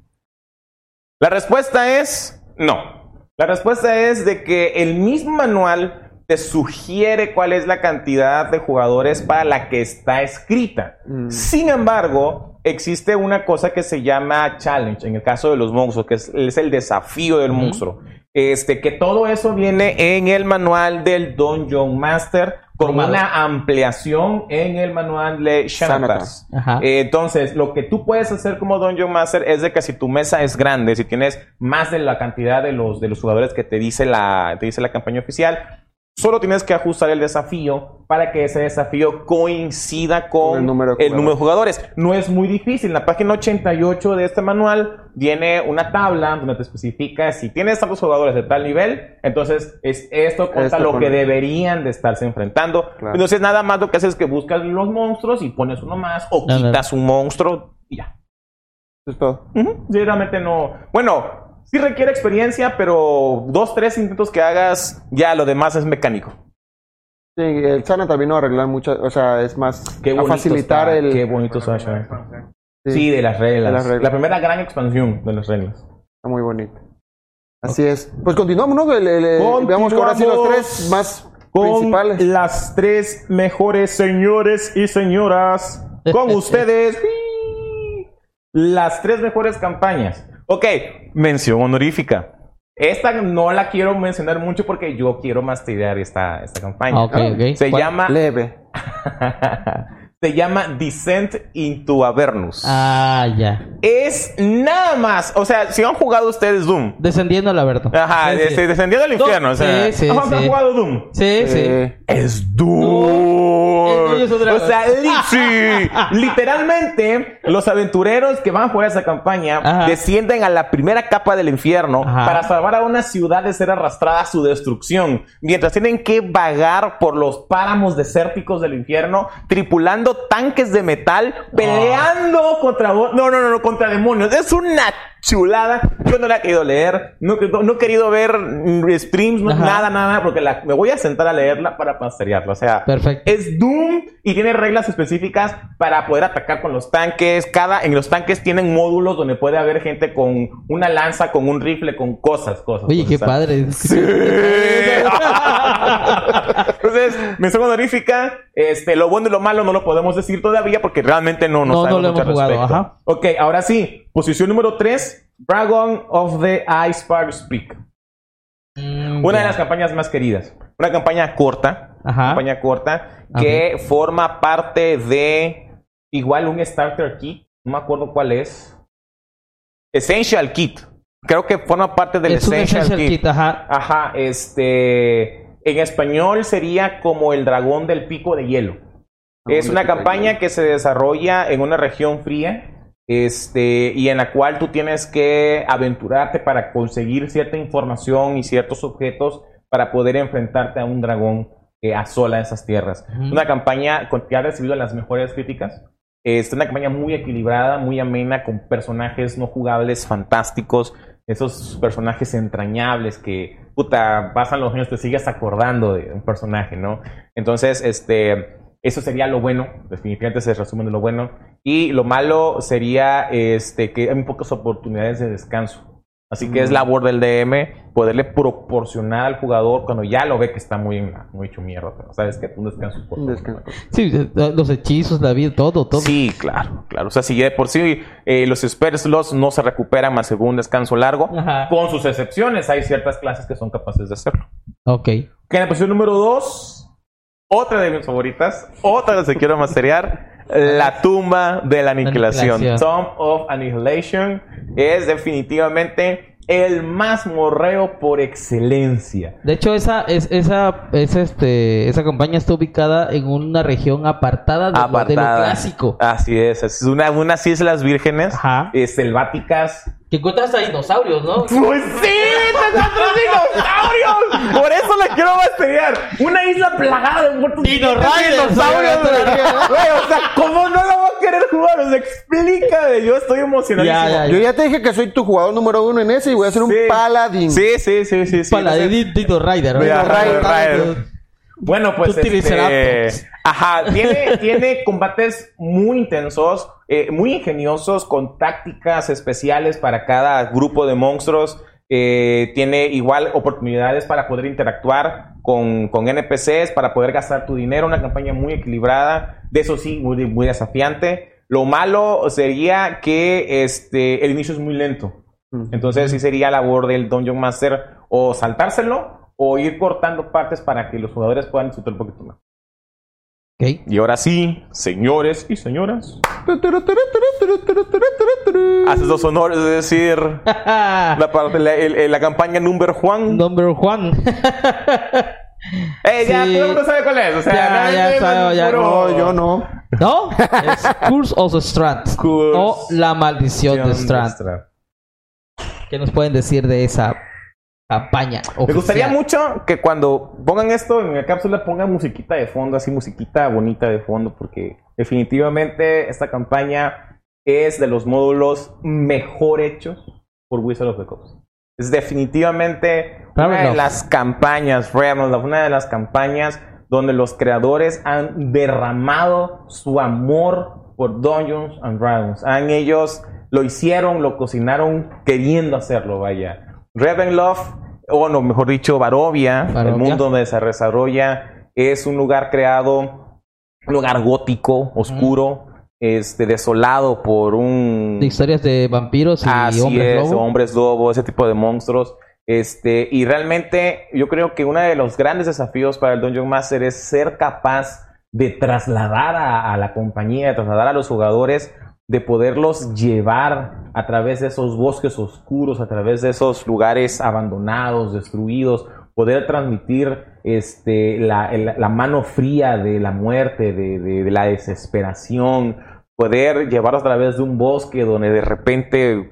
La respuesta es no. La respuesta es de que el mismo manual te sugiere cuál es la cantidad de jugadores para la que está escrita. Mm. Sin embargo, existe una cosa que se llama challenge, en el caso de los monstruos, que es, es el desafío del monstruo. Este, que todo eso viene en el manual del Dungeon Master con Formado. una ampliación en el manual de Xanatas. Ajá. Eh, Entonces, lo que tú puedes hacer como Dungeon Master es de que si tu mesa es grande, si tienes más de la cantidad de los, de los jugadores que te dice, la, te dice la campaña oficial, solo tienes que ajustar el desafío para que ese desafío coincida con el número de el número de jugadores. No es muy difícil. En la página 88 de este manual viene una tabla donde te especifica si tienes tantos jugadores de tal nivel, entonces es esto contra Esto lo con- que deberían de estarse enfrentando. Claro. Entonces nada más lo que haces es que buscas los monstruos y pones uno más o quitas un monstruo y ya. Eso es todo. Ujú. Sí, realmente no. Bueno, sí requiere experiencia, pero dos, tres intentos que hagas, ya lo demás es mecánico. Sí, el Sana vino a arreglar muchas, o sea, es más Qué a bonito facilitar está, el Qué bonito Sasha. bueno, Sí, de las reglas. De las reglas. La primera gran expansión de las reglas. Está muy bonito. Así es. Pues continuamos, ¿no? El- el- el- veamos ahora sí los Continuamos tres más Con principales. las tres mejores señores y señoras. Con ustedes. las tres mejores campañas. Ok, mención honorífica. Esta no la quiero mencionar mucho porque yo quiero masterear esta, esta campaña. Se ¿Cuál? llama Leve. se llama Descent into Avernus. Ah, ya. Es nada más, o sea, si han jugado ustedes Doom. Descendiendo la verdad. Ajá, Sí, sí. descendiendo al infierno. o sea, Sí, sí, ¿han sí. jugado Doom? Sí, sí. Es Doom. Es o sea, li- literalmente los aventureros que van a jugar esa campaña Ajá. descienden a la primera capa del infierno Ajá. para salvar a una ciudad de ser arrastrada a su destrucción, mientras tienen que vagar por los páramos desérticos del infierno, tripulando tanques de metal, peleando contra no, no, no, no, contra demonios. Es una chulada. Yo no la he querido leer, no, no- no he querido ver streams, no- nada, nada, porque la- me voy a sentar a leerla para masterearla. O sea, Perfecto. es Doom y tiene reglas específicas para poder atacar con los tanques. Cada, en los tanques tienen módulos donde puede haber gente con una lanza, con un rifle, con cosas, cosas. Oye, qué cosas. padre. Sí. Entonces, mención honorífica. Este, lo bueno y lo malo no lo podemos decir todavía porque realmente no nos No, no sabemos lo hemos jugado, respecto. ajá. Ok, ahora sí. Posición número 3. Dragon of the Ice Sparks Peak. Mm, Una de las campañas más queridas. Una campaña corta. Ajá. Campaña corta. Que forma parte de. Igual un Starter Kit. No me acuerdo cuál es. Essential Kit. Creo que forma parte del es Essential, Essential Kit. Kit, ajá. Ajá, este. En español sería como el dragón del pico de hielo. Es una campaña que se desarrolla en una región fría. Este, y en la cual tú tienes que aventurarte para conseguir cierta información y ciertos objetos para poder enfrentarte a un dragón que asola esas tierras. Ujú. Una campaña que ha recibido las mejores críticas. Es una campaña muy equilibrada, muy amena, con personajes no jugables fantásticos. Esos personajes entrañables que, puta, pasan los años, te sigues acordando de un personaje, ¿no? Entonces, este, eso sería lo bueno. Definitivamente se resumen de lo bueno. Y lo malo sería, este, que hay muy pocas oportunidades de descanso. Así que es labor del DM poderle proporcionar al jugador cuando ya lo ve que está muy, muy hecho mierda. Pero sabes que un descanso es un descanso. Sí, los hechizos, la vida, todo, todo. Sí, claro, claro. O sea, si ya de por sí eh, los spell slots no se recuperan más según un descanso largo, Ajá. con sus excepciones, hay ciertas clases que son capaces de hacerlo. Ok. Que en la posición número 2, otra de mis favoritas, otra que quiero masterear, La tumba de la aniquilación. Aniquilación. Tomb of Annihilation es definitivamente el más morreo por excelencia. De hecho, esa, es, esa, es este, esa campaña está ubicada en una región apartada de, Lo, de lo clásico. Así es, es una, unas islas vírgenes, eh, selváticas. Que encuentras a dinosaurios, ¿no? Pues sí, te encuentras dinosaurios. Por eso la quiero masteriar. Una isla plagada de muertos Dino dinosaurios. güey. O sea, ¿cómo no la voy a querer jugar? O sea, explícame. Yo estoy emocionadísimo. Ya, ya, Yo ya te dije que soy tu jugador número uno en ese y voy a ser un Sí. paladín. Sí, sí, sí, sí. sí. De Dino Rider. Dino Rider, Rider. Rider. Bueno, pues este, ajá, tiene, tiene combates muy intensos, eh, muy ingeniosos, con tácticas especiales para cada grupo de monstruos. Eh, tiene igual oportunidades para poder interactuar con, con NPCs, para poder gastar tu dinero. Una campaña muy equilibrada, de eso sí, muy, muy desafiante. Lo malo sería que este, el inicio es muy lento. Entonces sí sería labor del Dungeon Master o saltárselo o ir cortando partes para que los jugadores puedan disfrutar un poquito más. Ok. Y ahora sí, señores y señoras, haces los honores de decir la, parte- la, campaña Number Juan. Number one. Eh, ya Sí. todo el mundo sabe cuál es. O sea, Ya, no, ya sabe, ya. No, yo no. ¿No? Es Curse of the Strand. Curse O la maldición de Strand. ¿Qué nos pueden decir de esa campaña? Me gustaría oficial? mucho que cuando pongan esto en la cápsula pongan musiquita de fondo, así musiquita bonita de fondo, porque definitivamente esta campaña es de los módulos mejor hechos por Wizard of the Coast. Es definitivamente una de las campañas, Ravenloft, una de las campañas donde los creadores han derramado su amor por Dungeons and Dragons. Han ellos lo hicieron, lo cocinaron queriendo hacerlo, vaya. Ravenloft, o no, mejor dicho, Barovia, el mundo donde se desarrolla, es un lugar creado, un lugar gótico, oscuro, este, desolado por un De historias de vampiros y Así hombres es, lobo. hombres lobo, ese tipo de monstruos. Este, y realmente yo creo que uno de los grandes desafíos para el Dungeon Master es ser capaz de trasladar a, a la compañía, de trasladar a los jugadores, de poderlos llevar a través de esos bosques oscuros, a través de esos lugares abandonados, destruidos, poder transmitir este, la, la mano fría de la muerte, de, de- la desesperación, poder llevarlos a través de un bosque donde de repente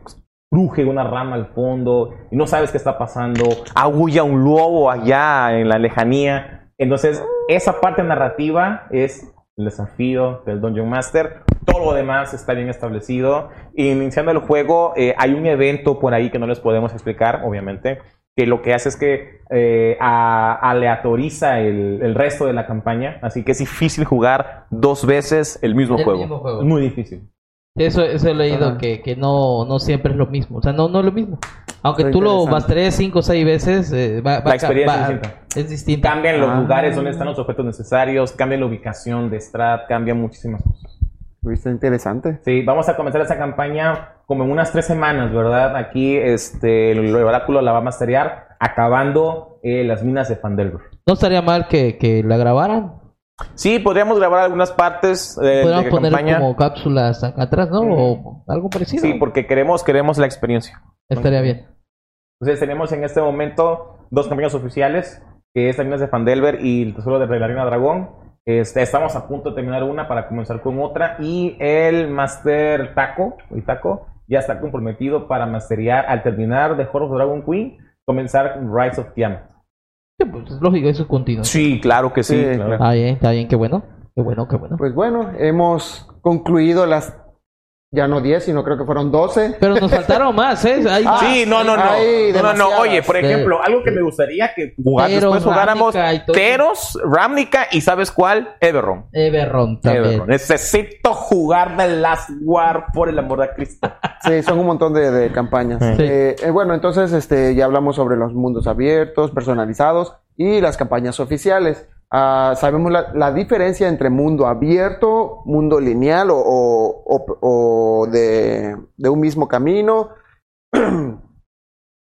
cruje una rama al fondo y no sabes qué está pasando, aúlla un lobo allá en la lejanía. Entonces, esa parte narrativa es el desafío del Dungeon Master. Todo lo demás está bien establecido. Iniciando el juego, eh, hay un evento por ahí que no les podemos explicar, obviamente, que lo que hace es que eh, a- aleatoriza el, el resto de la campaña. Así que es difícil jugar dos veces el mismo El juego. mismo juego. Muy difícil. Eso, eso he leído que, que no, no siempre es lo mismo. O sea, no, no es lo mismo. Aunque Está tú lo masterees cinco o seis veces, eh, va, va- La experiencia va- es distinta. es distinta. Cambian los Ah. lugares donde están los objetos necesarios, cambia la ubicación de Strat, cambia muchísimas cosas. Está interesante. Sí, vamos a comenzar esa campaña como en unas tres semanas, ¿verdad? Aquí este, el, oráculo la va a masterear, acabando eh, las minas de Fandelver. No estaría mal que, que la grabaran. Sí, podríamos grabar algunas partes eh, de Podríamos la poner campaña. como cápsulas acá atrás, ¿no? O algo parecido. Sí, porque queremos, queremos la experiencia. Estaría bien. Entonces tenemos en este momento dos campañas oficiales, que es las minas de Fandelver y el tesoro de Bailarina Dragón. Este, estamos a punto de terminar una para comenzar con otra. Y el Master Taco, el Taco, ya está comprometido para masterear al terminar de Horror of Dragon Queen, comenzar Rise of Tiamat. Sí, pues es lógico, eso es continuo. Sí, claro que sí. Sí, claro. Está bien, está bien, qué bueno. Qué bueno, qué bueno. Pues bueno, hemos concluido las, ya no 10, sino creo que fueron 12. Pero nos faltaron más, ¿eh? Hay Ah, más. Sí, no, no, no. No, no, no. Oye, por Sí. ejemplo, algo que me gustaría que jugar, Teros, después jugáramos. Teros, Ravnica y ¿sabes cuál? Everron. Everron también. Everron. Necesito jugar The Last War por el amor de Cristo. Sí, son un montón de, de campañas. Sí. Eh, eh, bueno, entonces este, ya hablamos sobre los mundos abiertos, personalizados y las campañas oficiales. Ah, sabemos la, diferencia entre mundo abierto, mundo lineal o de, de un mismo camino.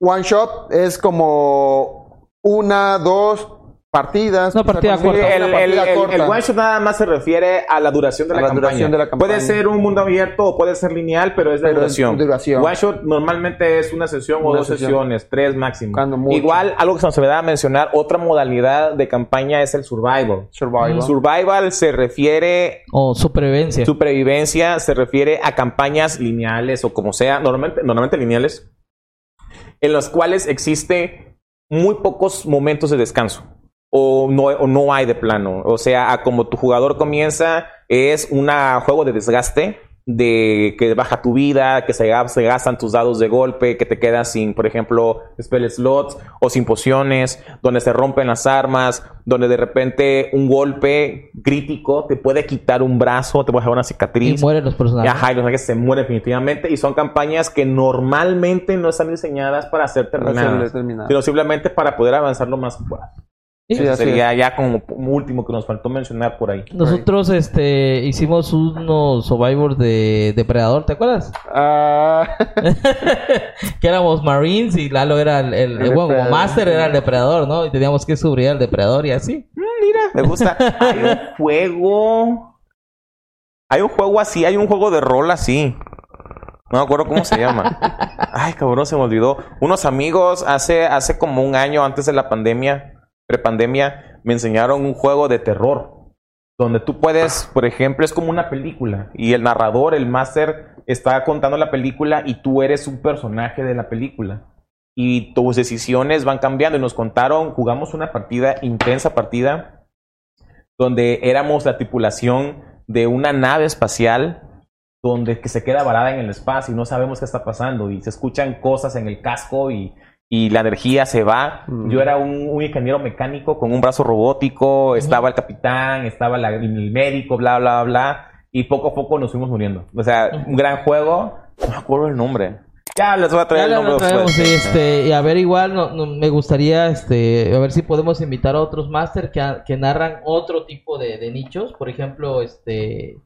One shot es como una, dos, partidas. Una partida corta. El, el, partida el- corta. el one shot nada más se refiere a la duración de, A la, la campaña. duración de la campaña. Puede ser un mundo abierto o puede ser lineal, pero es de Pero es duración. duración. One shot normalmente es una sesión o dos sesión. sesiones, tres máximo. Igual, algo que se nos olvidaba mencionar, otra modalidad de campaña es el survival. Survival. Survival se refiere O supervivencia. Supervivencia se refiere a campañas lineales o como sea, normalmente, normalmente lineales, en las cuales existe muy pocos momentos de descanso. O no, o no hay de plano. O sea, a como tu jugador comienza, es un juego de desgaste, de que baja tu vida, que se, se gastan tus dados de golpe, que te quedas sin, por ejemplo, spell slots o sin pociones, donde se rompen las armas, donde de repente un golpe crítico te puede quitar un brazo, te puede dejar una Y cicatriz. mueren los personajes. Ajá, y los personajes se mueren definitivamente. Y son campañas que normalmente no están diseñadas para ser terminadas, terminar. sino simplemente para poder avanzar lo más que puedas. Sí. Eso sería ya como último que nos faltó mencionar por ahí. Nosotros este hicimos unos survivors de Depredador, ¿te acuerdas? Ah, que éramos Marines y Lalo era el, el- El bueno, como depredador. Master era el depredador, ¿no? Y teníamos que subir al depredador y así. Me gusta. Hay un juego. Hay un juego así, hay un juego de rol así. No me acuerdo cómo se llama. Ay, cabrón, se me olvidó. Unos amigos hace, hace como un año antes de la pandemia, prepandemia, me enseñaron un juego de terror. Donde tú puedes, por ejemplo, es como una película. Y el narrador, el máster, está contando la película y tú eres un personaje de la película. Y tus decisiones van cambiando. Y nos contaron, jugamos una partida, intensa partida, donde éramos la tripulación de una nave espacial donde que se queda varada en el espacio y no sabemos qué está pasando y se escuchan cosas en el casco y, y la energía se va. Mm. Yo era un, un ingeniero mecánico con un brazo robótico, estaba el capitán, estaba la- el médico, bla, bla, bla, y poco a poco nos fuimos muriendo. O sea, un gran juego, no me acuerdo el nombre. Ya les voy a traer Ya el nombre traemos, después. este, y a ver igual no, no, me gustaría este a ver si podemos invitar a otros máster que narran otro tipo de, de nichos, por ejemplo, este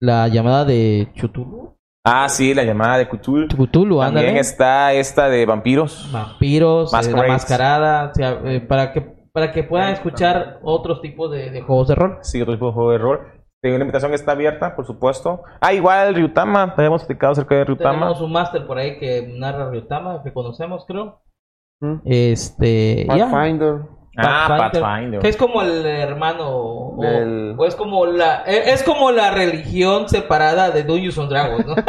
la llamada de Chutulu, Ah, sí, la llamada de Cthulhu. Cthulhu, También ándale. está esta de vampiros. vampiros, eh, la mascarada, o sea, eh, para que para que puedan escuchar otros tipos de, de juegos de rol. Sí, otro tipo de juego de rol. La invitación está abierta, por supuesto. Ah, igual Ryutama. Habíamos platicado acerca de Ryutama. Tenemos un máster por ahí que narra Ryutama, que conocemos, creo. Mm. Este. Pathfinder. Ah, Pathfinder. Que es como el hermano o, Del- o es como la e- es como la religión separada de Dungeons and Dragons, ¿no?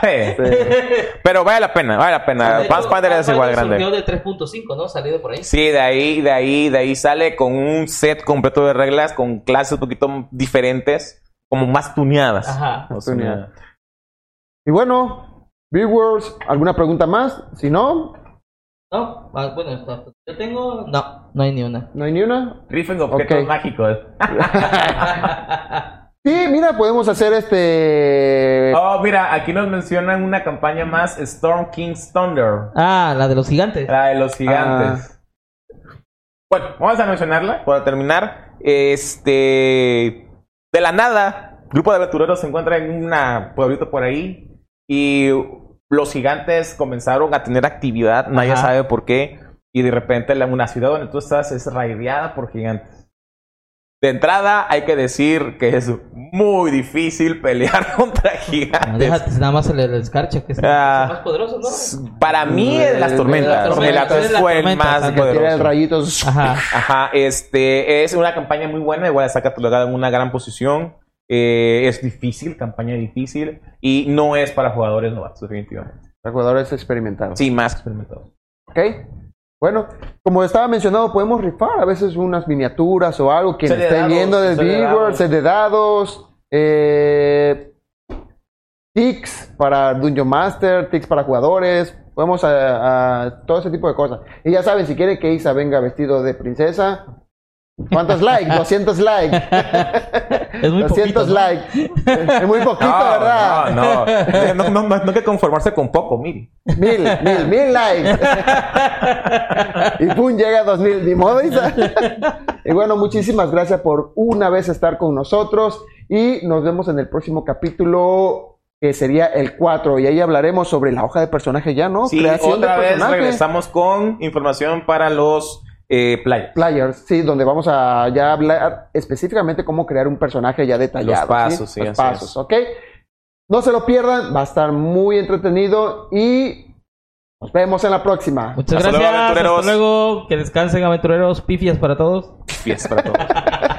Sí. Pero vale la pena, vale la pena. Hecho, Pathfinder es igual grande. de 3.5, ¿no? Salido por ahí. Sí, de ahí, de ahí, de ahí sale con un set completo de reglas, con clases un poquito diferentes, como más tuneadas. Ajá. Más tuneadas. Y bueno, viewers, ¿alguna pregunta más? Si no, No, Ah, bueno, está- yo tengo no, no hay ni una. no hay ni una. Riffen objetos mágicos. Sí, mira, podemos hacer este. Oh, mira, aquí nos mencionan una campaña más, Storm King's Thunder. ah, la de los gigantes. La de los gigantes. Bueno, vamos a mencionarla para terminar. Este. De la nada, grupo de aventureros se encuentra en un pueblito por ahí. Y los gigantes comenzaron a tener actividad, nadie Ajá. sabe por qué. Y de repente la, una ciudad donde tú estás es raideada por gigantes. De entrada, hay que decir que es muy difícil pelear contra gigantes. Déjate nada más el, el escarcha que es el más poderoso, ¿no? Para mí, las tormentas. El fue el más tira el poderoso. rayitos. Ajá. Ajá, este es una campaña muy buena, igual está catalogada en una gran posición. Eh, es difícil, campaña difícil y no es para jugadores novatos, definitivamente. Para jugadores experimentados. Sí, más experimentados. Ok. Bueno, como estaba mencionado, podemos rifar a veces unas miniaturas o algo que esté dados, viendo de viewer, dados. set de dados, eh, tics para Dungeon Master, tics para jugadores, podemos a, a- todo ese tipo de cosas. Y ya saben, si quiere que Isa venga vestido de princesa, ¿cuántos likes? 200 likes. Es muy 200 poquito, ¿no? likes. Es muy poquito, ¿verdad? no, no, no, no, no, no hay que conformarse con poco, mire. Mil, mil, mil likes. y pum, llega a dos mil. Ni modo, Isa. y bueno, muchísimas gracias por una vez estar con nosotros. Y nos vemos en el próximo capítulo, que sería el 4. Y ahí hablaremos sobre la hoja de personaje ya, ¿no? Sí, Creación otra de vez personaje. regresamos con información para los Eh, Playa. Players, sí, donde vamos a ya hablar específicamente cómo crear un personaje ya detallado. Los pasos, sí, Los así pasos, es. ¿ok? No se lo pierdan, va a estar muy entretenido y nos vemos en la próxima. Muchas Hasta luego, gracias. aventureros. Hasta luego. Que descansen, aventureros. Pifias para todos. Fiesta para todos.